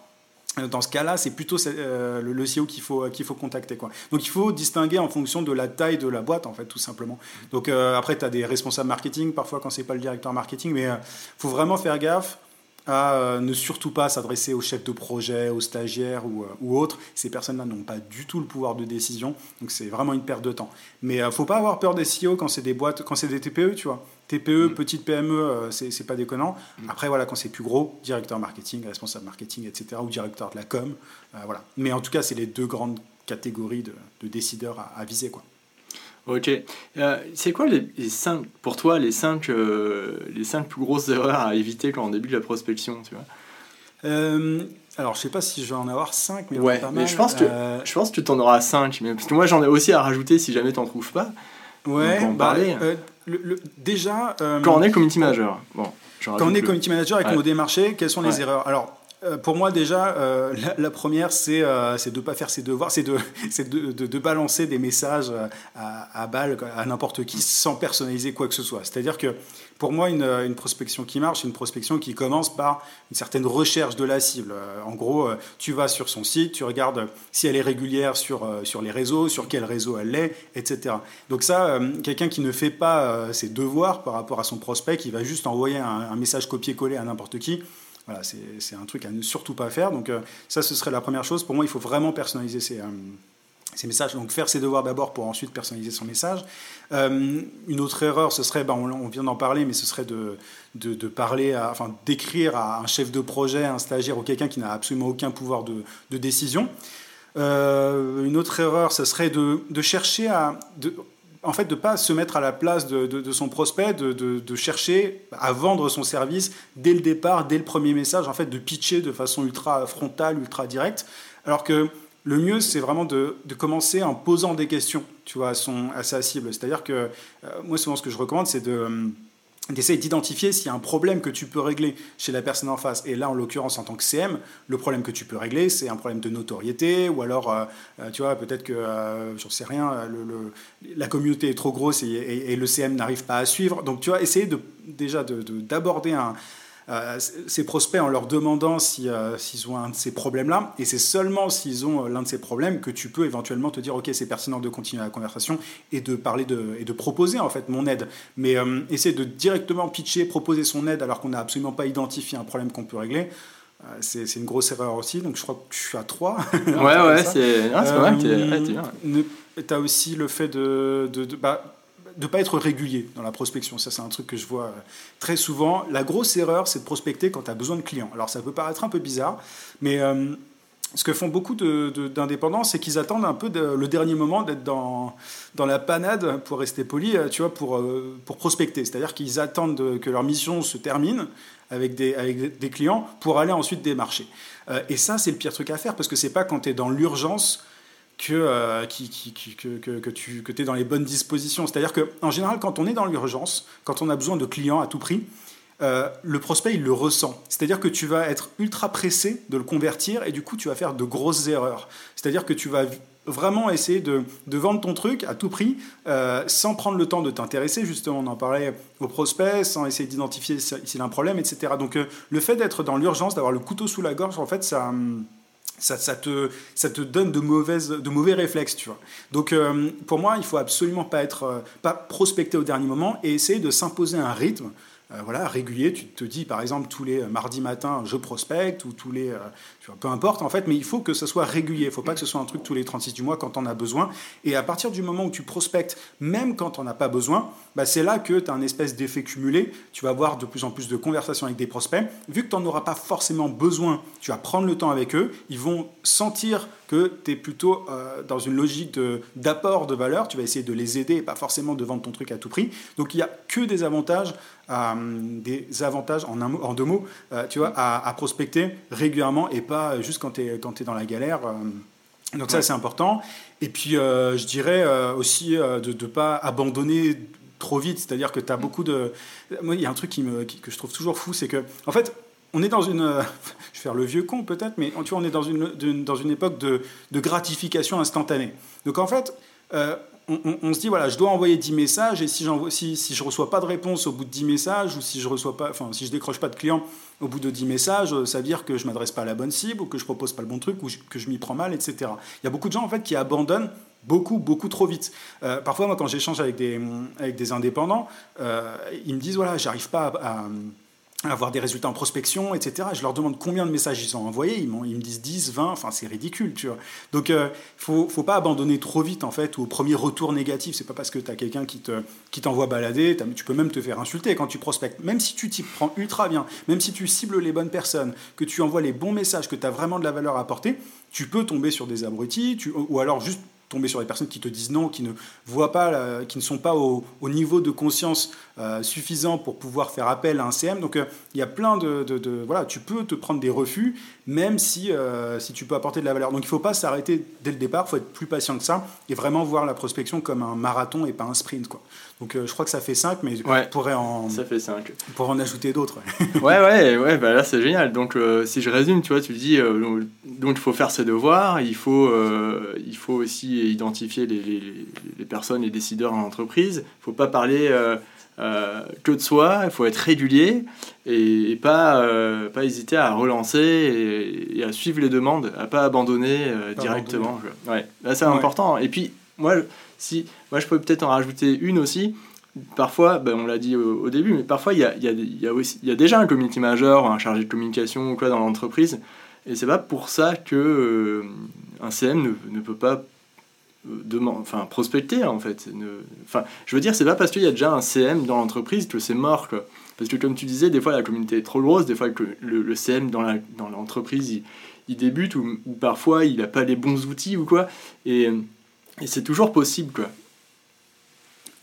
euh, dans ce cas-là, c'est plutôt le CEO qu'il faut, qu'il faut contacter. Donc il faut distinguer en fonction de la taille de la boîte, en fait, tout simplement. Donc après, tu as des responsables marketing, parfois quand c'est pas le directeur marketing, mais il faut vraiment faire gaffe à euh, ne surtout pas s'adresser aux chefs de projet, aux stagiaires ou, euh, ou autres. Ces personnes-là n'ont pas du tout le pouvoir de décision, donc c'est vraiment une perte de temps. Mais ne euh, faut pas avoir peur des CEO quand c'est des boîtes, quand c'est des TPE, tu vois. TPE, mm. petite PME, c'est pas déconnant. Mm. Après, voilà, quand c'est plus gros, directeur marketing, responsable marketing, etc., ou directeur de la com, voilà. Mais en tout cas, c'est les deux grandes catégories de, de décideurs à, à viser, quoi. Ok. Euh, c'est quoi les, cinq, pour toi les cinq, euh, les cinq plus grosses erreurs à éviter quand on débute la prospection tu vois? Euh, alors, je sais pas si je vais en avoir 5, mais ouais, pas mais mal. je pense que je pense que tu t'en auras 5 mais parce que moi j'en ai aussi à rajouter si jamais t'en trouves pas. ouais, on peut en bah, parler. le- le- déjà. Quand on est community manager. Bon, Quand on est community manager et qu'on Ouais. veut démarcher, quelles sont les erreurs? Alors, euh, pour moi, déjà, euh, la, première, c'est euh, de ne pas faire ses devoirs, c'est de, *laughs* balancer des messages à, à balle à n'importe qui sans personnaliser quoi que ce soit. C'est-à-dire que pour moi, une, prospection qui marche, c'est une prospection qui commence par une certaine recherche de la cible. En gros, tu vas sur son site, tu regardes si elle est régulière sur, les réseaux, sur quel réseau elle est, etc. Donc ça, quelqu'un qui ne fait pas ses devoirs par rapport à son prospect, qui va juste envoyer un, un message copier-coller à n'importe qui, voilà, c'est un truc à ne surtout pas faire. Donc euh, ça, ce serait la première chose. Pour moi, il faut vraiment personnaliser ses, euh, messages. Donc faire ses devoirs d'abord pour ensuite personnaliser son message. Euh, une autre erreur, ce serait, ben, on, vient d'en parler, mais ce serait de, parler, enfin d'écrire à un chef de projet, un stagiaire ou quelqu'un qui n'a absolument aucun pouvoir de, décision. Une autre erreur, ce serait de chercher à... En fait, de pas se mettre à la place de, son prospect, de, chercher à vendre son service dès le départ, dès le premier message, en fait, de pitcher de façon ultra frontale, ultra directe. Alors que le mieux, c'est vraiment de, commencer en posant des questions, tu vois, à, son, à sa cible. C'est-à-dire que euh, moi, souvent, ce que je recommande, c'est de... d'essayer d'identifier s'il y a un problème que tu peux régler chez la personne en face. Et là, en l'occurrence, en tant que CM, le problème que tu peux régler, c'est un problème de notoriété, ou alors, euh, euh, tu vois, peut-être que, euh, j'en sais rien, le, la communauté est trop grosse et, le CM n'arrive pas à suivre. Donc, tu vois, essayer déjà de- de- d'aborder un, ces prospects en leur demandant si, euh, s'ils ont un de ces problèmes-là. Et c'est seulement s'ils ont euh, l'un de ces problèmes que tu peux éventuellement te dire, OK, c'est pertinent de continuer la conversation et de parler de, et de proposer en fait mon aide. Mais euh, essayer de directement pitcher, proposer son aide alors qu'on n'a absolument pas identifié un problème qu'on peut régler. euh, C'est une grosse erreur aussi, donc je crois que je suis à 3. Ouais, *laughs* ouais, c'est ah, t'es bien. Tu as aussi le fait de, bah, de pas être régulier dans la prospection. Ça, c'est un truc que je vois euh, très souvent. La grosse erreur, c'est de prospecter quand tu as besoin de clients. Alors, ça peut paraître un peu bizarre, mais euh, ce que font beaucoup de- de- d'indépendants, c'est qu'ils attendent un peu de- le dernier moment d'être dans, dans la panade, pour rester poli, euh, tu vois, pour, pour prospecter. C'est-à-dire qu'ils attendent de- que leur mission se termine avec des, avec des clients pour aller ensuite démarcher. Euh, et ça, c'est le pire truc à faire parce que c'est pas quand tu es dans l'urgence que, euh, que, que, tu que es dans les bonnes dispositions. C'est-à-dire qu'en général, quand on est dans l'urgence, quand on a besoin de clients à tout prix, euh, le prospect, il le ressent. C'est-à-dire que tu vas être ultra pressé de le convertir et du coup, tu vas faire de grosses erreurs. C'est-à-dire que tu vas vraiment essayer de, de vendre ton truc à tout prix euh, sans prendre le temps de t'intéresser, justement, on en parlait au prospect, sans essayer d'identifier si- s'il a un problème, etc. Donc, le fait d'être dans l'urgence, d'avoir le couteau sous la gorge, en fait, ça... hum, ça, te, ça te donne de, mauvaises, de mauvais réflexes, tu vois. Donc, euh, pour moi, il faut absolument pas être, euh, pas prospecter au dernier moment et essayer de s'imposer un rythme, voilà, régulier. Tu te dis, par exemple, tous les mardis matins, je prospecte ou tous les, euh, peu importe en fait, mais il faut que ce soit régulier. Il faut pas que ce soit un truc tous les 36 du mois quand on a besoin. Et à partir du moment où tu prospectes, même quand on n'a pas besoin, bah, c'est là que tu as un espèce d'effet cumulé. Tu vas avoir de plus en plus de conversations avec des prospects. Vu que tu n'en auras pas forcément besoin, tu vas prendre le temps avec eux. Ils vont sentir que tu es plutôt euh, dans une logique de- d'apport de, valeur. Tu vas essayer de les aider et pas forcément de vendre ton truc à tout prix. Donc il n'y a que des avantages, euh, des avantages en, un mot- en deux mots, euh, tu vois, à, à prospecter régulièrement et pas juste quand tu es, es dans la galère. euh. donc ça, c'est important. Et puis, euh, je dirais euh, aussi euh, de ne pas abandonner trop vite. C'est-à-dire que tu as beaucoup de... Moi, il y a un truc qui me, qui- que je trouve toujours fou, c'est que, en fait, on est dans une... euh, *laughs* je vais faire le vieux con peut-être, mais tu vois, on est dans une, dans une époque de, de gratification instantanée. Donc en fait, euh, on, se dit, voilà, je dois envoyer 10 messages, et si, si, si je ne reçois pas de réponse au bout de 10 messages, ou si je reçois pas, enfin, si je décroche pas de client au bout de 10 messages, ça veut dire que je m'adresse pas à la bonne cible, ou que je propose pas le bon truc, ou que je m'y prends mal, etc. Il y a beaucoup de gens en fait qui abandonnent beaucoup, beaucoup trop vite. Euh, parfois, moi, quand j'échange avec des, avec des indépendants, euh, ils me disent, voilà, j'arrive pas à avoir des résultats en prospection, etc. Je leur demande combien de messages ils ont envoyés, ils, me disent 10, 20, enfin c'est ridicule, tu vois. Donc il euh, faut, pas abandonner trop vite en fait, au premier retour négatif, c'est pas parce que tu as quelqu'un qui te qui t'envoie balader, tu peux même te faire insulter quand tu prospectes, même si tu t'y prends ultra bien, même si tu cibles les bonnes personnes, que tu envoies les bons messages, que tu as vraiment de la valeur à apporter, tu peux tomber sur des abrutis, ou alors juste tomber sur des personnes qui te disent non, qui ne voient pas, qui ne sont pas au, au niveau de conscience euh, suffisant pour pouvoir faire appel à un CM. Donc euh, il y a plein de, de- de- voilà, tu peux te prendre des refus, même si, euh, si tu peux apporter de la valeur. Donc il ne faut pas s'arrêter dès le départ, il faut être plus patient que ça et vraiment voir la prospection comme un marathon et pas un sprint. Quoi. Donc euh, je crois que ça fait 5, mais ouais, on pourrait en, ça fait 5. Pour en ajouter d'autres. *laughs* ouais, ouais, ouais bah là c'est génial. Donc si je résume, tu vois, tu dis, donc il faut faire ses devoirs, il faut, il faut aussi identifier les, les, les personnes, les décideurs dans l'entreprise, il ne faut pas parler euh, que de soi, il faut être régulier et, pas, euh, pas hésiter à relancer et, à suivre les demandes, à pas abandonner euh, directement. Ouais, là c'est important. Et puis, moi, si, moi je peux peut-être en rajouter une aussi. Parfois, ben, on l'a dit au, début, mais parfois il y a, y, a, y, a y a déjà un community manager, un chargé de communication ou quoi dans l'entreprise. Et c'est pas pour ça que un CM ne, ne peut pas enfin prospecter en fait. Enfin, je veux dire, c'est pas parce qu'il y a déjà un CM dans l'entreprise que c'est mort. Parce que comme tu disais, des fois la communauté est trop grosse, des fois que le, CM dans la dans l'entreprise il, il, débute ou, parfois il a pas les bons outils ou quoi. Et, et c'est toujours possible quoi.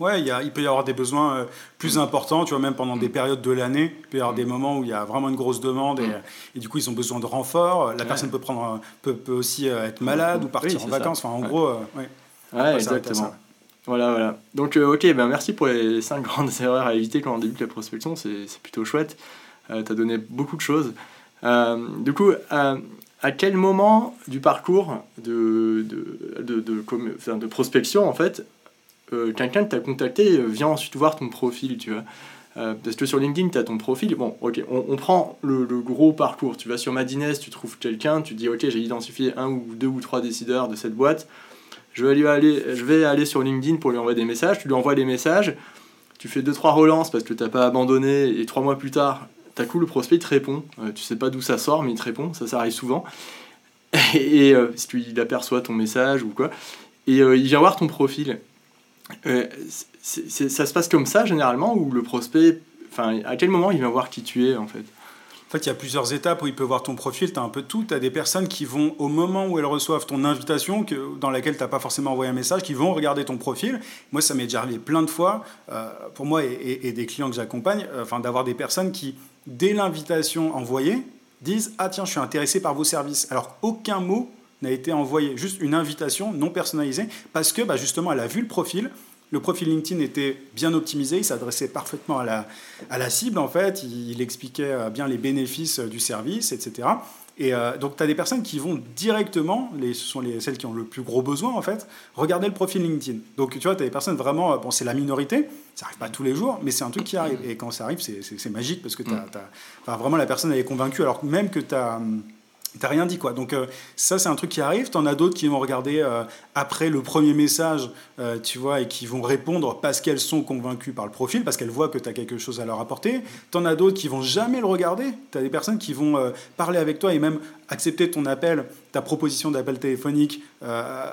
Ouais, il, y a, il peut y avoir des besoins euh, plus importants, tu vois, même pendant des périodes de l'année. Il peut y avoir des moments où il y a vraiment une grosse demande et, et du coup, ils ont besoin de renfort. La personne peut, prendre, peut, peut aussi euh, être malade ou partir en vacances. Enfin, en gros, euh, ouais. Ouais, exactement. Voilà, voilà. Donc, ok, ben merci pour les *laughs* 5 grandes erreurs à éviter quand on débute la prospection. C'est plutôt chouette. Euh, tu as donné beaucoup de choses. du coup, à quel moment du parcours de, de, de, de, prospection, en fait, euh, quelqu'un que contacté euh, vient ensuite voir ton profil, tu vois. Euh, parce que sur LinkedIn, tu as ton profil. Bon, ok, on, prend le, gros parcours. Tu vas sur Madines, tu trouves quelqu'un, tu dis, ok, j'ai identifié un ou deux ou trois décideurs de cette boîte. Je vais, aller, je vais aller sur LinkedIn pour lui envoyer des messages. Tu lui envoies des messages. Tu fais deux trois relances parce que tu n'as pas abandonné. Et trois mois plus tard, coup, le prospect te répond. tu sais pas d'où ça sort, mais il te répond. Ça, ça arrive souvent. *laughs* Et, si il aperçoit ton message ou quoi. Et il vient voir ton profil. Euh, ça se passe comme ça généralement ou le prospect, enfin, à quel moment il vient voir qui tu es en fait? En fait, il y a plusieurs étapes où il peut voir ton profil, tu as un peu tout. Tu as des personnes qui vont, au moment où elles reçoivent ton invitation, que, dans laquelle tu n'as pas forcément envoyé un message, qui vont regarder ton profil. Moi, ça m'est déjà arrivé plein de fois, euh, pour moi et, des clients que j'accompagne, euh, d'avoir des personnes qui, dès l'invitation envoyée, disent Ah, tiens, je suis intéressé par vos services. Alors, aucun mot n'a été envoyé, juste une invitation non personnalisée, parce que bah, justement, elle a vu le profil, le profil LinkedIn était bien optimisé, il s'adressait parfaitement à la, à la cible, en fait, il, expliquait euh, bien les bénéfices euh, du service, etc. Et euh, donc, tu as des personnes qui vont directement, les, ce sont les, celles qui ont le plus gros besoin, en fait, regarder le profil LinkedIn. Donc, tu vois, tu as des personnes vraiment, bon, c'est la minorité, ça arrive pas tous les jours, mais c'est un truc qui arrive. Et quand ça arrive, c'est magique parce que tu as, vraiment la personne, elle est convaincue, alors même que tu as hum, T'as rien dit quoi. Donc euh, ça c'est un truc qui arrive. T'en as d'autres qui vont regarder euh, après le premier message, euh, tu vois, et qui vont répondre parce qu'elles sont convaincues par le profil, parce qu'elles voient que tu as quelque chose à leur apporter. T'en as d'autres qui vont jamais le regarder. T'as des personnes qui vont parler avec toi et même accepter ton appel, ta proposition d'appel téléphonique,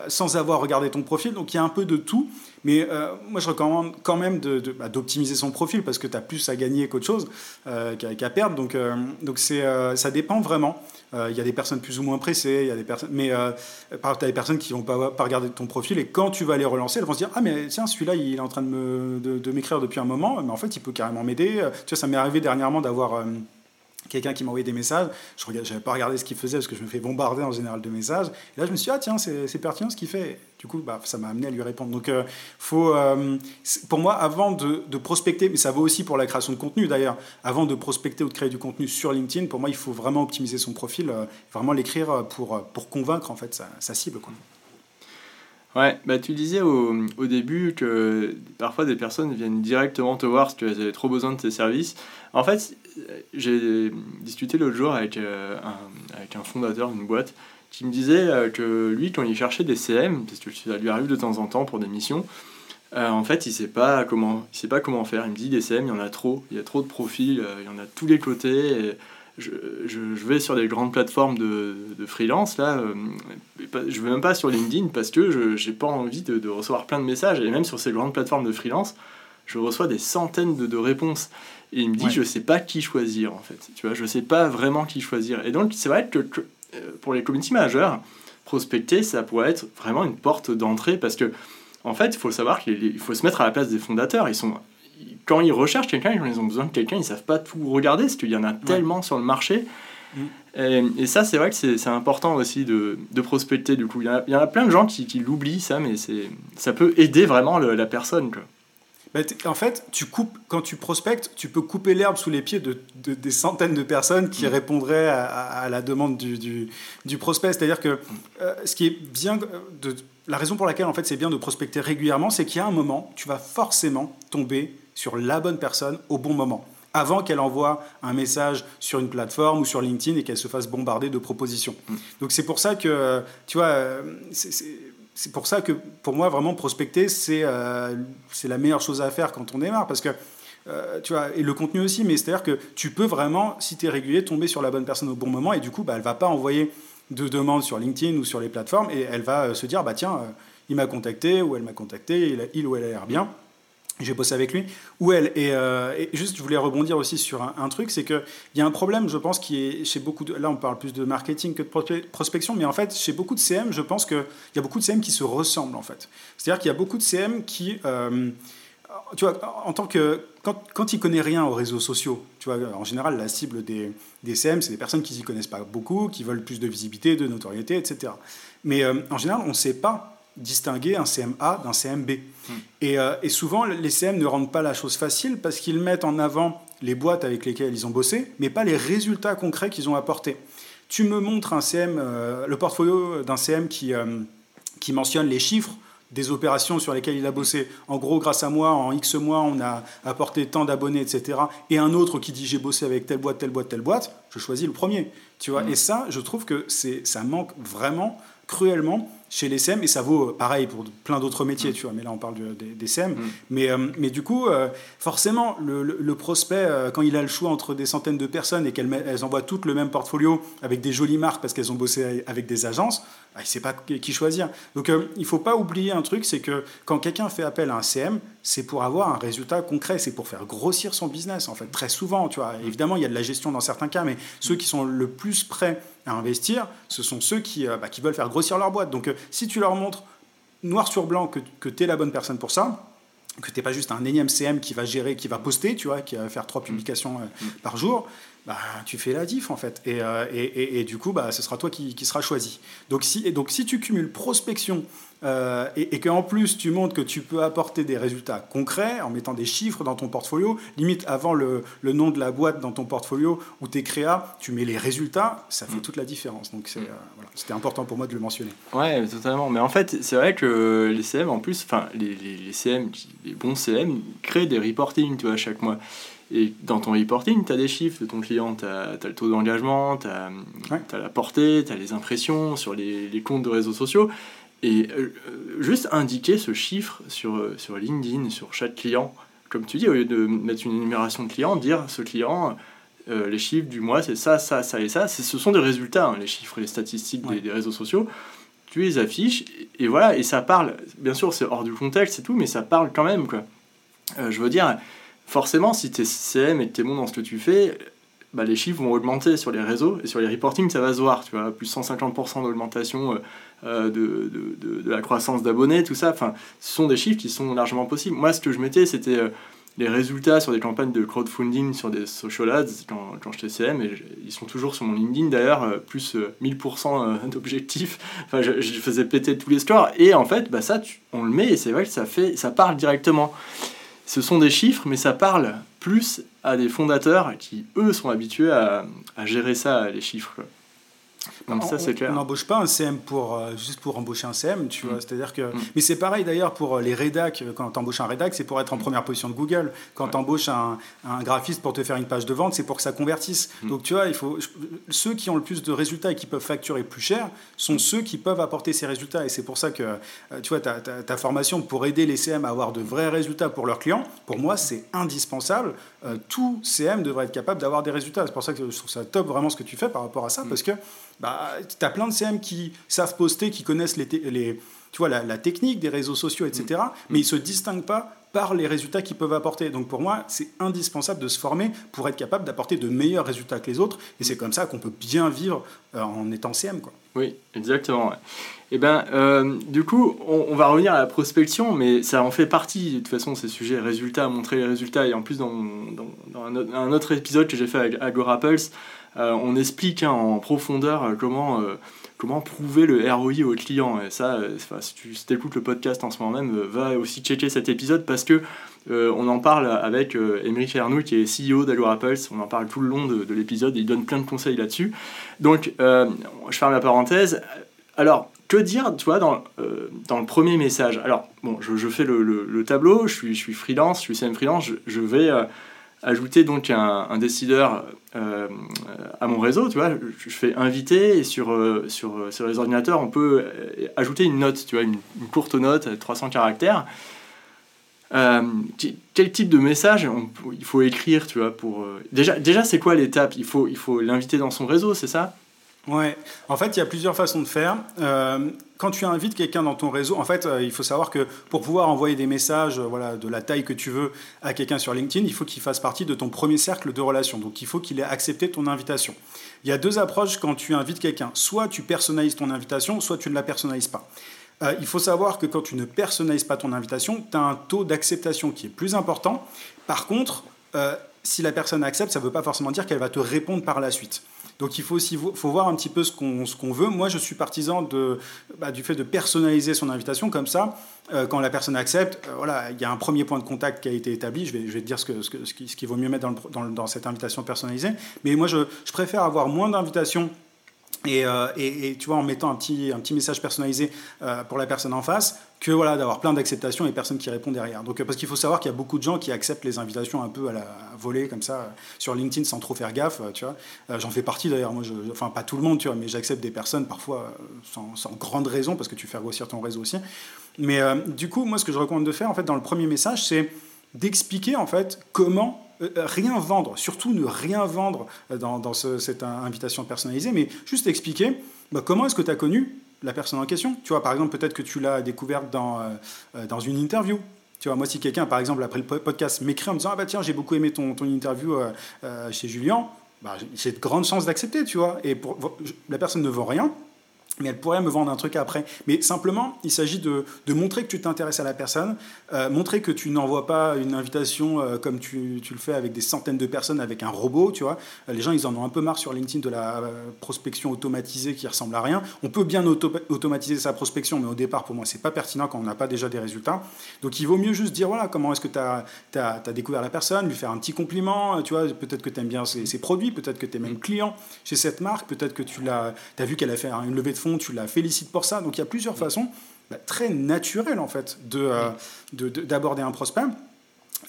sans avoir regardé ton profil. Donc il y a un peu de tout. Mais moi je recommande quand même bah, d'optimiser son profil parce que tu as plus à gagner qu'autre chose, qu'à perdre. Donc, donc ça dépend vraiment. Il y a des personnes plus ou moins pressées, il y a des personnes, mais euh, tu as des personnes qui vont pas, regarder ton profil et quand tu vas les relancer, elles vont se dire ah mais tiens celui-là il est en train de me de, m'écrire depuis un moment, mais en fait il peut carrément m'aider. Tu vois ça m'est arrivé dernièrement d'avoir euh, quelqu'un qui m'a envoyé des messages. Je n'avais pas regardé ce qu'il faisait parce que je me fais bombarder en général de messages. Et là, je me suis dit, ah tiens, c'est pertinent ce qu'il fait. Du coup, bah, ça m'a amené à lui répondre. Donc, euh, faut, euh, pour moi, avant de, prospecter, mais ça vaut aussi pour la création de contenu d'ailleurs, avant de prospecter ou de créer du contenu sur LinkedIn, pour moi, il faut vraiment optimiser son profil, euh, vraiment l'écrire pour, pour convaincre en fait sa, cible. Ouais, bah tu disais au, au, début que parfois des personnes viennent directement te voir parce qu'elles avaient trop besoin de tes services. En fait, j'ai discuté l'autre jour avec, euh, un, avec un fondateur d'une boîte qui me disait euh, que lui, quand il cherchait des CM, parce que ça lui arrive de temps en temps pour des missions, euh, en fait, il sait sait pas comment faire. Il me dit des CM, il y en a trop, il y a trop de profils, il y en a de tous les côtés. Et, je, je, vais sur des grandes plateformes de, de freelance, là, je vais même pas sur LinkedIn parce que je n'ai pas envie de, de, recevoir plein de messages. Et même sur ces grandes plateformes de freelance, je reçois des centaines de, de réponses. Et il me dit, je sais pas qui choisir, en fait. Tu vois, je sais pas vraiment qui choisir. Et donc, c'est vrai que, euh, pour les community managers, prospecter, ça pourrait être vraiment une porte d'entrée parce que, en fait, il faut savoir qu'il faut se mettre à la place des fondateurs. Ils sont quand ils recherchent quelqu'un, quand ils ont besoin de quelqu'un, ils savent pas tout regarder, parce qu'il y en a tellement sur le marché. Mm. Et, ça, c'est vrai que c'est important aussi de, de, prospecter, du coup. Il y, a, il y en a plein de gens qui, qui l'oublient, ça, mais ça peut aider vraiment la personne, quoi. Bah, en fait, tu coupes, quand tu prospectes, tu peux couper l'herbe sous les pieds de, des centaines de personnes qui mm. répondraient à, la demande du, du, prospect. C'est-à-dire que euh, ce qui est bien, de, la raison pour laquelle en fait c'est bien de prospecter régulièrement, c'est qu'il y a un moment, tu vas forcément tomber sur la bonne personne au bon moment avant qu'elle envoie un message sur une plateforme ou sur LinkedIn et qu'elle se fasse bombarder de propositions. Mm. Donc c'est pour ça que, tu vois, euh, c'est pour ça que pour moi, vraiment, prospecter, c'est euh, c'est la meilleure chose à faire quand on démarre. Parce que, euh, tu vois, et le contenu aussi, mais c'est-à-dire que tu peux vraiment, si tu es régulier, tomber sur la bonne personne au bon moment et du coup, bah, elle va pas envoyer de demandes sur LinkedIn ou sur les plateformes et elle va euh, se dire, bah tiens, il m'a contacté ou elle m'a contacté, il, il, ou elle a l'air bien j'ai bossé avec lui, ou elle. Euh, et, juste, je voulais rebondir aussi sur un, truc, c'est qu'il y a un problème, je pense, qui est chez beaucoup de. Là, on parle plus de marketing que de prospection, mais en fait, chez beaucoup de CM, je pense qu'il y a beaucoup de CM qui se ressemblent, en fait. C'est-à-dire qu'il y a beaucoup de CM qui. Euh, tu vois, en tant que. Quand, quand ils ne connaissent rien aux réseaux sociaux, tu vois, en général, la cible des, des CM, c'est des personnes qui s'y connaissent pas beaucoup, qui veulent plus de visibilité, de notoriété, etc. Mais euh, en général, on ne sait pas distinguer un CMA d'un CMB. Hmm. Et, euh, et, souvent, les CM ne rendent pas la chose facile parce qu'ils mettent en avant les boîtes avec lesquelles ils ont bossé, mais pas les résultats concrets qu'ils ont apportés. Tu me montres un CM, euh, le portfolio d'un CM qui, euh, qui mentionne les chiffres des opérations sur lesquelles il a bossé. En gros, grâce à moi, en X mois, on a apporté tant d'abonnés, etc. Et un autre qui dit j'ai bossé avec telle boîte, telle boîte, telle boîte, je choisis le premier. Tu vois hmm. Et ça, je trouve que ça manque vraiment cruellement chez les SEM, et ça vaut pareil pour plein d'autres métiers, mm. tu vois, mais là on parle des, SEM. Mm. Mais, euh, mais du coup, euh, forcément, le, prospect, euh, quand il a le choix entre des centaines de personnes et qu'elles elles envoient toutes le même portfolio avec des jolies marques parce qu'elles ont bossé avec des agences, bah, il ne sait pas qui choisir. Donc il ne faut pas oublier un truc, c'est que quand quelqu'un fait appel à un CM, c'est pour avoir un résultat concret, c'est pour faire grossir son business, en fait, très souvent, tu vois. Évidemment, il y a de la gestion dans certains cas, mais ceux qui sont le plus prêts à investir, ce sont ceux qui, bah, qui veulent faire grossir leur boîte. Donc si tu leur montres noir sur blanc que, que tu es la bonne personne pour ça, que tu n'es pas juste un énième CM qui va gérer, qui va poster, tu vois, qui va faire trois publications euh, mm. par jour, bah, tu fais la diff en fait. Et, euh, et, et, du coup, bah, ce sera toi qui, qui sera choisi. Donc si, et donc si tu cumules prospection euh, et, et qu'en plus tu montres que tu peux apporter des résultats concrets en mettant des chiffres dans ton portfolio, limite avant le, le nom de la boîte dans ton portfolio ou tes créas, tu mets les résultats, ça fait mm. toute la différence. Donc euh, voilà, c'était important pour moi de le mentionner. Ouais, totalement. Mais en fait, c'est vrai que les CM en plus, enfin les, les, les, CM, les bons CM créent des reporting tu vois, chaque mois. Et dans ton reporting, tu as des chiffres de ton client, tu as, le taux d'engagement, tu as, as, la portée, tu as les impressions sur les, les, comptes de réseaux sociaux. Et euh, juste indiquer ce chiffre sur, euh, sur LinkedIn, sur chaque client, comme tu dis, au lieu de mettre une énumération de clients, dire ce client, euh, les chiffres du mois, c'est ça, ça, ça et ça. Ce sont des résultats, hein, les chiffres, les statistiques des, réseaux sociaux. Tu les affiches, et, voilà, et ça parle. Bien sûr, c'est hors du contexte et tout, mais ça parle quand même, quoi. je veux dire, forcément, si tu es CM et que tu es bon dans ce que tu fais, bah, les chiffres vont augmenter sur les réseaux et sur les reporting, ça va se voir. Tu vois, plus 150% d'augmentation euh, euh, de, de, de, la croissance d'abonnés, tout ça. Enfin, ce sont des chiffres qui sont largement possibles. Moi, ce que je mettais, c'était euh, les résultats sur des campagnes de crowdfunding, sur des social ads quand, quand j'étais CM, et ils sont toujours sur mon LinkedIn d'ailleurs, plus 1000% *laughs* d'objectifs. Enfin, je, je, faisais péter tous les scores. Et en fait, bah, ça, on le met et c'est vrai que ça, fait, ça parle directement ce sont des chiffres, mais ça parle plus à des fondateurs qui, eux, sont habitués à, gérer ça, les chiffres ça, c'est clair. On n'embauche pas un CM pour, euh, juste pour embaucher un CM, tu vois. Mm. C'est-à-dire que... Mm. Mais c'est pareil d'ailleurs pour euh, les rédacs. Quand tu embauches un rédac, c'est pour être en première position de Google. Quand tu embauches un, un, graphiste pour te faire une page de vente, c'est pour que ça convertisse. Mm. Donc tu vois, il faut... ceux qui ont le plus de résultats et qui peuvent facturer plus cher sont ceux qui peuvent apporter ces résultats. Et c'est pour ça que, euh, tu vois, ta, ta, formation pour aider les CM à avoir de vrais résultats pour leurs clients, pour moi, c'est indispensable. tout CM devrait être capable d'avoir des résultats. C'est pour ça que je trouve ça top vraiment ce que tu fais par rapport à ça, parce que bah, tu as plein de CM qui savent poster, qui connaissent les, les tu vois, la, technique des réseaux sociaux, etc. Mm. Mais ils ne se distinguent pas par les résultats qu'ils peuvent apporter. Donc pour moi, c'est indispensable de se former pour être capable d'apporter de meilleurs résultats que les autres. Et c'est comme ça qu'on peut bien vivre euh, en étant CM. Quoi. Oui, exactement. Et eh ben, euh, du coup, on, va revenir à la prospection, mais ça en fait partie, de toute façon, ces sujets résultats, montrer les résultats. Et en plus, dans, dans, un, autre épisode que j'ai fait avec Agora on explique hein, en profondeur comment comment prouver le ROI au client. Et ça, euh, si tu écoutes le podcast en ce moment même, euh, va aussi checker cet épisode parce que euh, on en parle avec euh, Émeric qui est CEO d'Allo Apples. On en parle tout le long de, l'épisode et il donne plein de conseils là-dessus. Donc, je ferme la parenthèse. Alors, que dire, tu vois, dans, dans le premier message? Alors, bon, je, fais le, tableau, je suis, je suis freelance, je suis CM freelance, je, vais ajouter donc un, décideur euh, à mon réseau, tu vois, je fais inviter et sur, euh, sur, euh, sur les ordinateurs, on peut ajouter une note, tu vois, une, courte note, 300 caractères. quel type de message il faut écrire, tu vois, pour... Déjà, déjà c'est quoi l'étape? Il faut il faut l'inviter dans son réseau, c'est ça? Ouais, en fait, il y a plusieurs façons de faire. Euh, quand tu invites quelqu'un dans ton réseau, en fait, euh, il faut savoir que pour pouvoir envoyer des messages euh, voilà, de la taille que tu veux à quelqu'un sur LinkedIn, il faut qu'il fasse partie de ton premier cercle de relations. Donc, il faut qu'il ait accepté ton invitation. Il y a deux approches quand tu invites quelqu'un. Soit tu personnalises ton invitation, soit tu ne la personnalises pas. il faut savoir que quand tu ne personnalises pas ton invitation, tu as un taux d'acceptation qui est plus important. Par contre, si la personne accepte, ça ne veut pas forcément dire qu'elle va te répondre par la suite. Donc il faut aussi faut voir un petit peu ce qu'on veut. Moi, je suis partisan de, bah, du fait de personnaliser son invitation comme ça. Euh, quand la personne accepte, euh, voilà, il y a un premier point de contact qui a été établi. Je vais, je vais te dire ce, que, ce, qui, ce qui vaut mieux mettre dans, dans, dans, cette invitation personnalisée. Mais moi, je, je préfère avoir moins d'invitations euh, et, tu vois, en mettant un petit, un petit message personnalisé euh, pour la personne en face, que voilà, d'avoir plein d'acceptations et personne qui répond derrière. Donc, euh, parce qu'il faut savoir qu'il y a beaucoup de gens qui acceptent les invitations un peu à la volée, comme ça, sur LinkedIn sans trop faire gaffe, tu vois. J'en fais partie d'ailleurs, moi, enfin, pas tout le monde, tu vois, mais j'accepte des personnes parfois sans, sans, grande raison, parce que tu fais grossir ton réseau aussi. Mais du coup, moi, ce que je recommande de faire, en fait, dans le premier message, c'est d'expliquer, en fait, comment euh, euh, rien vendre, surtout ne rien vendre euh, dans, cette invitation personnalisée, mais juste expliquer bah, comment est-ce que tu as connu la personne en question? Tu vois, par exemple, peut-être que tu l'as découverte dans, dans une interview. Tu vois, moi, si quelqu'un, par exemple, après le podcast, m'écrit en me disant Ah bah tiens, j'ai beaucoup aimé ton, ton interview chez Julien, bah, j'ai de grandes chances d'accepter, tu vois. Et pour, la personne ne vend rien, mais elle pourrait me vendre un truc après. Mais simplement, il s'agit de, montrer que tu t'intéresses à la personne, euh, montrer que tu n'envoies pas une invitation euh, comme tu, le fais avec des centaines de personnes avec un robot, tu vois. Euh, les gens, ils en ont un peu marre sur LinkedIn de la prospection automatisée qui ressemble à rien. On peut bien automatiser sa prospection, mais au départ, pour moi, c'est pas pertinent quand on n'a pas déjà des résultats. Donc, il vaut mieux juste dire, voilà, comment est-ce que tu as, découvert la personne, lui faire un petit compliment, tu vois, peut-être que tu aimes bien ses, produits, peut-être que tu es même client chez cette marque, peut-être que tu as, as vu qu'elle a fait une levée de fonds tu la félicites pour ça. Donc il y a plusieurs façons bah, très naturelles en fait euh, d'aborder de, un prospect.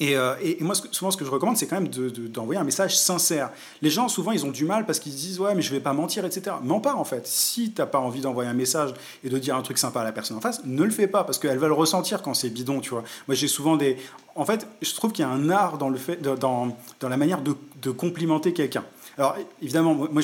Et, euh, et, moi, souvent, ce que je recommande, c'est quand même d'envoyer un message sincère. Les gens, souvent, ils ont du mal parce qu'ils se disent Ouais, mais je vais pas mentir, etc. Mens pas, en fait. Si tu n'as pas envie d'envoyer un message et de dire un truc sympa à la personne en face, ne le fais pas parce qu'elle va le ressentir quand c'est bidon, tu vois. Moi, j'ai souvent des. En fait, je trouve qu'il y a un art dans, le fait, dans, dans la manière de, de complimenter quelqu'un. Alors évidemment, moi,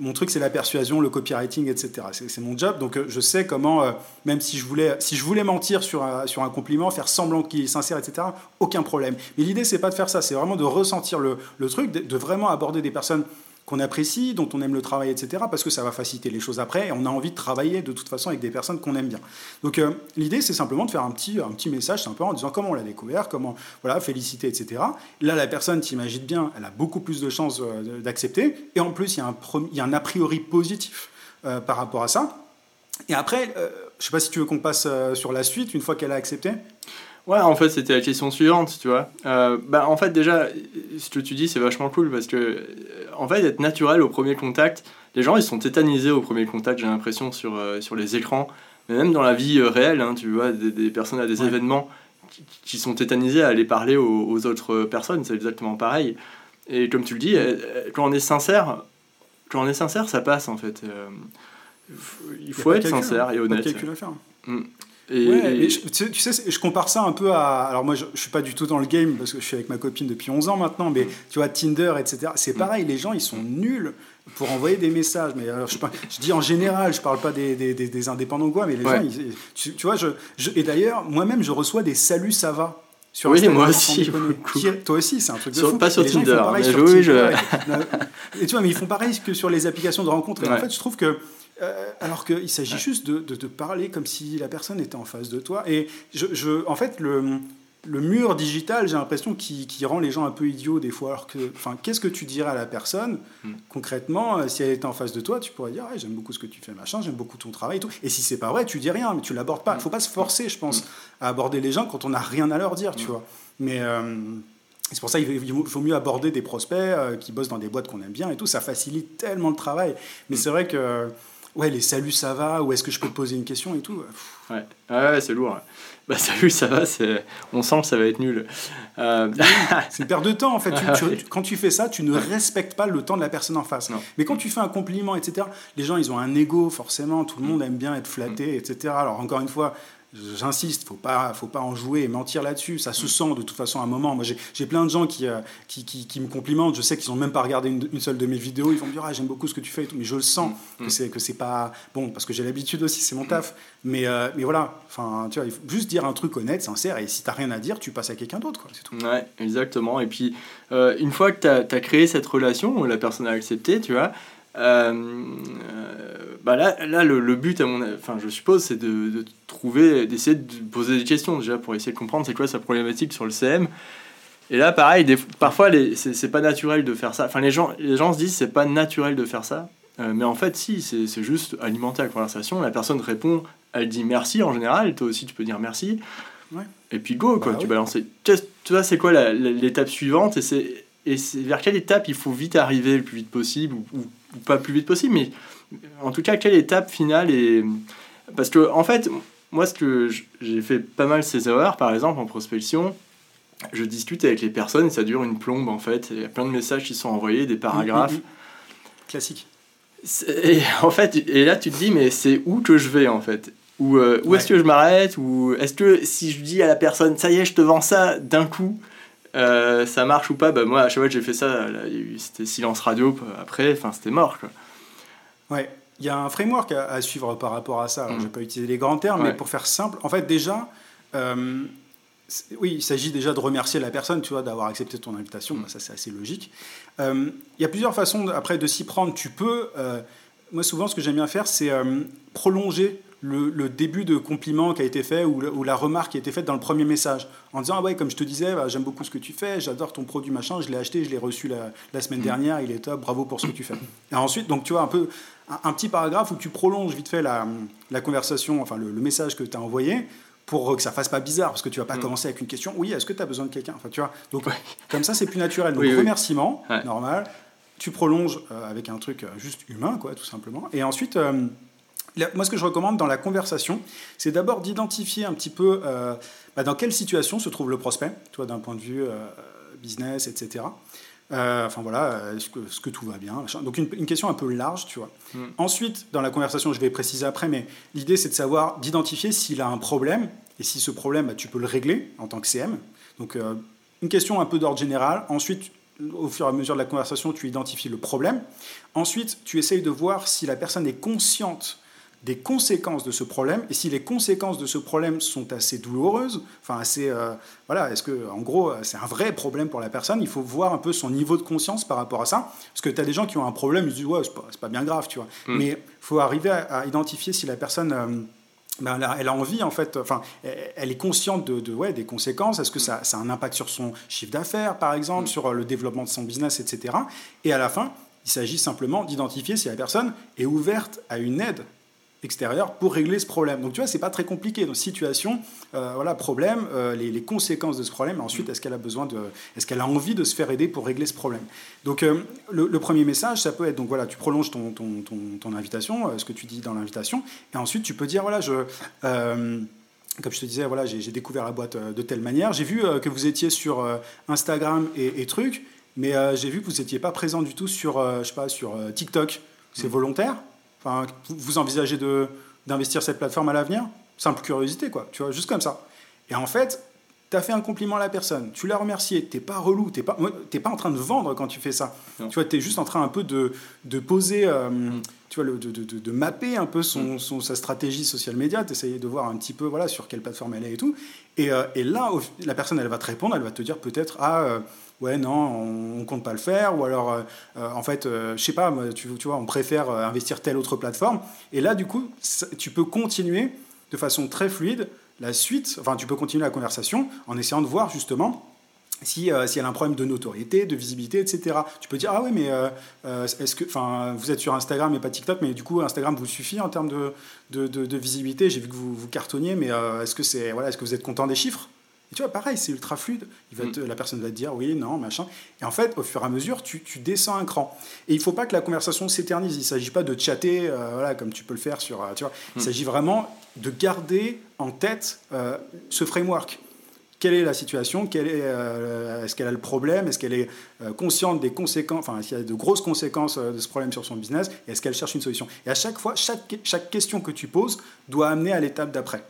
mon truc c'est la persuasion, le copywriting, etc. C'est mon job, donc euh, je sais comment, euh, même si je voulais, si je voulais mentir sur un, sur un compliment, faire semblant qu'il est sincère, etc. Aucun problème. Mais l'idée c'est pas de faire ça, c'est vraiment de ressentir le, le truc, de, vraiment aborder des personnes qu'on apprécie, dont on aime le travail, etc., parce que ça va faciliter les choses après, et on a envie de travailler de toute façon avec des personnes qu'on aime bien. Donc euh, l'idée, c'est simplement de faire un petit, un petit message sympa en disant comment on l'a découvert, comment, voilà, féliciter, etc. Là, la personne, t'imagine bien, elle a beaucoup plus de chances euh, d'accepter, et en plus, il y, a un, y a un a priori positif euh, par rapport à ça. Et après, je ne sais pas si tu veux qu'on passe sur la suite, une fois qu'elle a accepté Ouais, en fait, c'était la question suivante, tu vois. Euh, bah, en fait, déjà, ce que tu dis, c'est vachement cool parce que, euh, en fait, être naturel au premier contact, les gens, ils sont tétanisés au premier contact, j'ai l'impression, sur, euh, sur les écrans. Mais même dans la vie réelle, hein, tu vois, des, personnes à des événements qui, sont tétanisés à aller parler aux, autres personnes, c'est exactement pareil. Et comme tu le dis, quand on est sincère, quand on est sincère, ça passe, en fait. il faut être sincère et honnête. Et, tu, sais, je compare ça un peu à. Alors, moi, je, je suis pas du tout dans le game parce que je suis avec ma copine depuis 11 ans maintenant, mais tu vois, Tinder, etc. C'est pareil, les gens, ils sont nuls pour envoyer des messages. Mais alors, je, je dis en général, je parle pas des, des, des, indépendants ou quoi, mais les gens, tu, vois, je, et d'ailleurs, moi-même, je reçois des saluts, ça va. Sur oui, moi aussi. Toi aussi, c'est un truc de fou. Pas sur Tinder, mais oui, je... et, tu vois, mais ils font pareil que sur les applications de rencontres. Et en fait, je trouve que euh, alors qu'il s'agit juste de, de, parler comme si la personne était en face de toi. Et je, je, en fait, le, le mur digital, j'ai l'impression qui, rend les gens un peu idiots des fois. Alors que, enfin, qu'est-ce que tu dirais à la personne hmm. concrètement euh, si elle était en face de toi Tu pourrais dire j'aime beaucoup ce que tu fais, machin, j'aime beaucoup ton travail et tout. Et si c'est pas vrai, tu dis rien, mais tu l'abordes pas. Il faut pas se forcer, je pense, hmm. à aborder les gens quand on n'a rien à leur dire, tu hmm. vois. Mais euh, c'est pour ça qu'il faut mieux aborder des prospects qui bossent dans des boîtes qu'on aime bien et tout. Ça facilite tellement le travail. Mais c'est vrai que ouais, les saluts, ça va, ou est-ce que je peux te poser une question et tout. Ouais, ouais c'est lourd. Bah salut, ça va, on sent que ça va être nul. Euh... c'est une perte de temps en fait. *laughs* quand tu fais ça, tu ne respectes pas le temps de la personne en face. Mais quand tu fais un compliment, etc., les gens, ils ont un ego, forcément, tout le monde aime bien être flatté, etc. Alors encore une fois, J'insiste, faut pas, faut pas en jouer et mentir là-dessus. Ça se sent de toute façon à un moment. Moi, j'ai plein de gens qui, euh, qui, qui, me complimentent. Je sais qu'ils n'ont même pas regardé une, seule de mes vidéos. Ils vont me dire ah, j'aime beaucoup ce que tu fais, mais je le sens mm. que c'est que c'est pas bon parce que j'ai l'habitude aussi, c'est mon taf. Mais euh, mais voilà, enfin tu vois, il faut juste dire un truc honnête, sincère. Et si tu n'as rien à dire, tu passes à quelqu'un d'autre, quoi. C'est tout. Ouais, exactement. Et puis euh, une fois que tu as, créé cette relation, la personne a accepté, tu vois. Bah là, là le, but, à mon, enfin, je suppose, c'est de, de trouver, d'essayer de poser des questions déjà pour essayer de comprendre c'est quoi sa problématique sur le CM. Et là, pareil, des, parfois, c'est pas naturel de faire ça. Enfin, les gens, les gens se disent c'est pas naturel de faire ça. Euh, mais en fait, si, c'est juste alimenter la conversation. La personne répond, elle dit merci en général. Toi aussi, tu peux dire merci. Et puis go, quoi, bah tu balances. Tu vois, c'est quoi l'étape suivante? Et c'est et c'est vers quelle étape il faut vite arriver le plus vite possible ou, ou, pas plus vite possible, mais en tout cas, quelle étape finale et parce que en fait, moi, ce que j'ai fait pas mal ces erreurs, par exemple en prospection, je discute avec les personnes et ça dure une plombe en fait. Il y a plein de messages qui sont envoyés, des paragraphes. Mm, mm, mm. Classique. Et en fait, et là tu te dis, mais c'est où que je vais en fait? Ou euh, où est-ce que je m'arrête? Ou est-ce que si je dis à la personne, ça y est, je te vends ça d'un coup, euh, ça marche ou pas bah, Moi, à chaque fois que j'ai fait ça, c'était silence radio après, enfin c'était mort. Quoi. Ouais. Il y a un framework à, suivre par rapport à ça. Je ne vais pas utiliser les grands termes, mais pour faire simple, en fait, déjà, euh, oui, il s'agit déjà de remercier la personne, tu vois, d'avoir accepté ton invitation. Mm. ça, c'est assez logique. Euh, il y a plusieurs façons, après, de s'y prendre. Tu peux, moi, souvent, ce que j'aime bien faire, c'est prolonger le, début de compliment qui a été fait ou, la remarque qui a été faite dans le premier message. En disant, ah ouais, comme je te disais, bah, j'aime beaucoup ce que tu fais, j'adore ton produit machin, je l'ai acheté, je l'ai reçu la, semaine mm. dernière, il est top, bravo pour ce que tu fais. Et ensuite, donc tu vois, un peu un, petit paragraphe où tu prolonges vite fait la, conversation, enfin le, message que tu as envoyé pour que ça fasse pas bizarre, parce que tu vas pas mm. commencer avec une question, oui, est-ce que tu as besoin de quelqu'un? Enfin, tu vois, donc comme ça, c'est plus naturel. *laughs* Donc, remerciement, normal. Tu prolonges euh, avec un truc euh, juste humain, quoi, tout simplement. Et ensuite, euh, moi, ce que je recommande dans la conversation, c'est d'abord d'identifier un petit peu euh, bah, dans quelle situation se trouve le prospect, toi, d'un point de vue euh, business, etc. Euh, enfin voilà, est-ce que, tout va bien Donc une, question un peu large, tu vois. Hmm. Ensuite, dans la conversation, je vais préciser après, mais l'idée c'est de savoir, d'identifier s'il a un problème, et si ce problème, bah, tu peux le régler en tant que CM. Donc une question un peu d'ordre général. Ensuite, au fur et à mesure de la conversation, tu identifies le problème. Ensuite, tu essayes de voir si la personne est consciente des conséquences de ce problème, et si les conséquences de ce problème sont assez douloureuses, enfin assez, euh, voilà, est-ce que, en gros, euh, c'est un vrai problème pour la personne, il faut voir un peu son niveau de conscience par rapport à ça, parce que tu as des gens qui ont un problème, ils se disent, ouais, c'est pas, pas bien grave, tu vois, hmm. mais il faut arriver à, identifier si la personne... Euh, ben, elle, a, envie, en fait, enfin, elle est consciente de, ouais, des conséquences. Est-ce que ça, ça, a un impact sur son chiffre d'affaires, par exemple, hmm. sur le développement de son business, etc. Et à la fin, il s'agit simplement d'identifier si la personne est ouverte à une aide extérieur pour régler ce problème. Donc tu vois, c'est pas très compliqué. Donc situation, euh, voilà, problème, euh, les, conséquences de ce problème. Ensuite, est-ce qu'elle a besoin de, est-ce qu'elle a envie de se faire aider pour régler ce problème? Donc euh, le, premier message, ça peut être donc voilà, tu prolonges ton ton, ton, ton invitation, ce que tu dis dans l'invitation, et ensuite tu peux dire voilà, je comme je te disais, voilà, j'ai découvert la boîte de telle manière. J'ai vu que vous étiez sur Instagram et, et trucs, mais j'ai vu que vous n'étiez pas présent du tout sur, je sais pas, sur TikTok. C'est volontaire? Vous envisagez d'investir cette plateforme à l'avenir? Simple curiosité, quoi. Tu vois, juste comme ça. Et en fait, tu as fait un compliment à la personne, tu l'as remercié, t'es pas relou, t'es pas, pas en train de vendre quand tu fais ça. Tu vois, tu es juste en train un peu de, de poser, euh, mm. tu vois, de, de, de, mapper un peu son, mm. son sa stratégie social media, d'essayer de voir un petit peu voilà, sur quelle plateforme elle est et tout. Et, euh, et là, la personne, elle va te répondre, elle va te dire peut-être, ah, euh, ouais, non, on, ne compte pas le faire, ou alors, en fait, je sais pas, tu, vois, on préfère investir telle autre plateforme. Et là, du coup, tu peux continuer de façon très fluide la suite, enfin, tu peux continuer la conversation en essayant de voir justement si, euh, si, a un problème de notoriété, de visibilité, etc. Tu peux dire ah oui mais euh, euh, est-ce que vous êtes sur Instagram et pas TikTok mais du coup Instagram vous suffit en termes de, de, de, visibilité. J'ai vu que vous, vous cartonniez mais est-ce que c'est voilà est-ce que vous êtes content des chiffres? Et tu vois pareil c'est ultra fluide. Il va mm. la personne va te dire oui non machin et en fait au fur et à mesure tu, tu descends un cran et il faut pas que la conversation s'éternise. Il s'agit pas de chatter voilà comme tu peux le faire sur tu vois. Il mm. s'agit vraiment de garder en tête ce framework quelle est la situation, est, euh, est-ce qu'elle a le problème, est-ce qu'elle est euh, consciente des conséquences, enfin, s'il y a de grosses conséquences euh, de ce problème sur son business, et est-ce qu'elle cherche une solution? Et à chaque fois, chaque, chaque question que tu poses doit amener à l'étape d'après.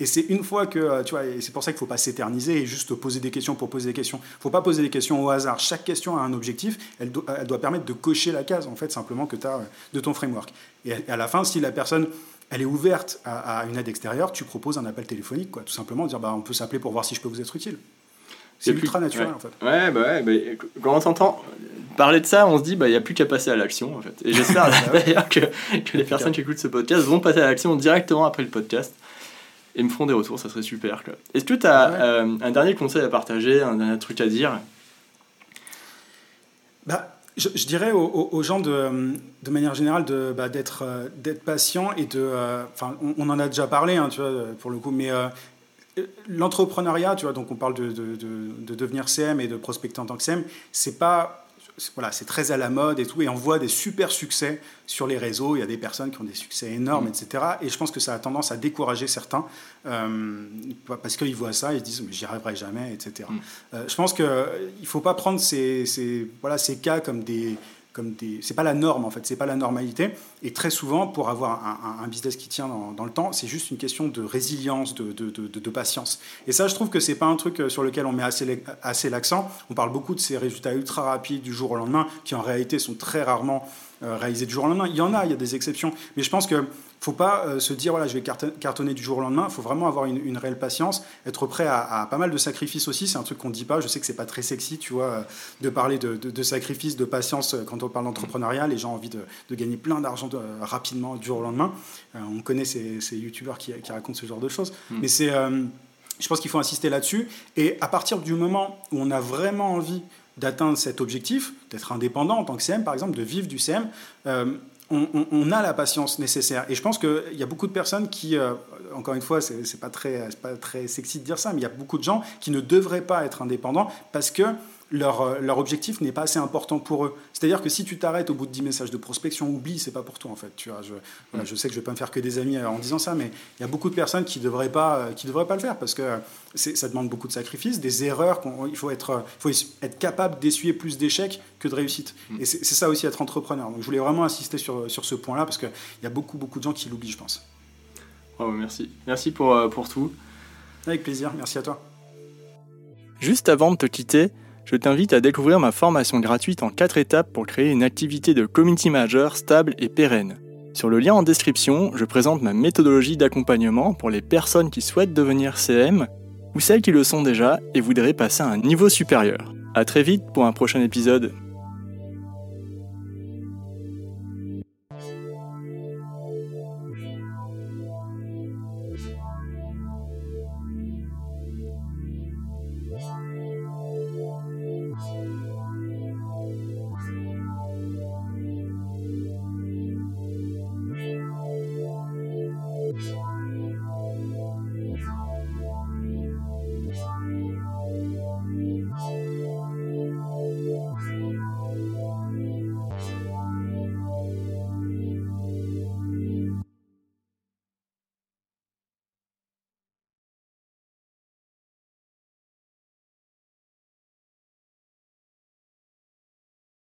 Et c'est une fois que, tu vois, et c'est pour ça qu'il ne faut pas s'éterniser et juste poser des questions pour poser des questions. Il ne faut pas poser des questions au hasard. Chaque question a un objectif, elle, elle doit permettre de cocher la case, en fait, simplement que tu as de ton framework. Et à la fin, si la personne elle est ouverte à, une aide extérieure, tu proposes un appel téléphonique, quoi, tout simplement, dire bah, on peut s'appeler pour voir si je peux vous être utile. C'est ultra naturel en fait. Ouais, bah ouais, bah, quand on t'entend parler de ça, on se dit bah il n'y a plus qu'à passer à l'action en fait. Et j'espère *laughs* bah d'ailleurs que, que les personnes qui écoutent ce podcast vont passer à l'action directement après le podcast et me feront des retours, ça serait super. Est-ce que tu as euh, un dernier conseil à partager, un dernier truc à dire? Bah, je, dirais aux, gens de, de, manière générale de, bah, d'être, euh, d'être patient et de. Euh, enfin, on, en a déjà parlé, hein, tu vois, pour le coup, mais euh, l'entrepreneuriat, tu vois, donc on parle de, de, de, devenir CM et de prospecter en tant que CM, c'est pas voilà, c'est très à la mode et tout, et on voit des super succès sur les réseaux. Il y a des personnes qui ont des succès énormes, mm. etc. Et je pense que ça a tendance à décourager certains euh, parce qu'ils voient ça, ils se disent mais j'y arriverai jamais, etc. Mm. Euh, je pense qu'il ne faut pas prendre ces, ces, voilà, ces cas comme des, C'est pas la norme en fait, c'est pas la normalité. Et très souvent, pour avoir un, business qui tient dans, le temps, c'est juste une question de résilience, de, patience. Et ça, je trouve que c'est pas un truc euh, sur lequel on met assez, assez l'accent. On parle beaucoup de ces résultats ultra rapides du jour au lendemain, qui en réalité sont très rarement euh, réalisés du jour au lendemain. Il y en a, il y a des exceptions. Mais je pense que faut pas euh, se dire voilà je vais cartonner du jour au lendemain. Il faut vraiment avoir une, réelle patience, être prêt à, pas mal de sacrifices aussi. C'est un truc qu'on ne dit pas. Je sais que c'est pas très sexy, tu vois, euh, de parler de, de, sacrifices, de patience euh, quand on parle d'entrepreneuriat. Les gens ont envie de, gagner plein d'argent rapidement du jour au lendemain. on connaît ces, ces youtubeurs qui, racontent ce genre de choses. Mm. Mais c'est, je pense qu'il faut insister là-dessus. Et à partir du moment où on a vraiment envie d'atteindre cet objectif, d'être indépendant en tant que CM, par exemple, de vivre du CM, on, a la patience nécessaire. Et je pense qu'il y a beaucoup de personnes qui, euh, encore une fois, c'est pas pas très sexy de dire ça, mais il y a beaucoup de gens qui ne devraient pas être indépendants parce que leur, euh, leur objectif n'est pas assez important pour eux. C'est-à-dire que si tu t'arrêtes au bout de 10 messages de prospection, oublie, c'est pas pour toi en fait. Tu vois, je, mm. je sais que je vais pas me faire que des amis euh, en disant ça, mais il y a beaucoup de personnes qui devraient pas, euh, qui devraient pas le faire parce que ça demande beaucoup de sacrifices, des erreurs. Il faut être, faut être capable d'essuyer plus d'échecs que de réussites. Mm. Et c'est ça aussi être entrepreneur. Donc je voulais vraiment insister sur, sur ce point-là parce qu'il y a beaucoup, beaucoup de gens qui l'oublient, je pense. Oh, merci. Merci pour, pour tout. Avec plaisir. Merci à toi. Juste avant de te quitter, je t'invite à découvrir ma formation gratuite en 4 étapes pour créer une activité de community manager stable et pérenne. Sur le lien en description, je présente ma méthodologie d'accompagnement pour les personnes qui souhaitent devenir CM ou celles qui le sont déjà et voudraient passer à un niveau supérieur. A très vite pour un prochain épisode.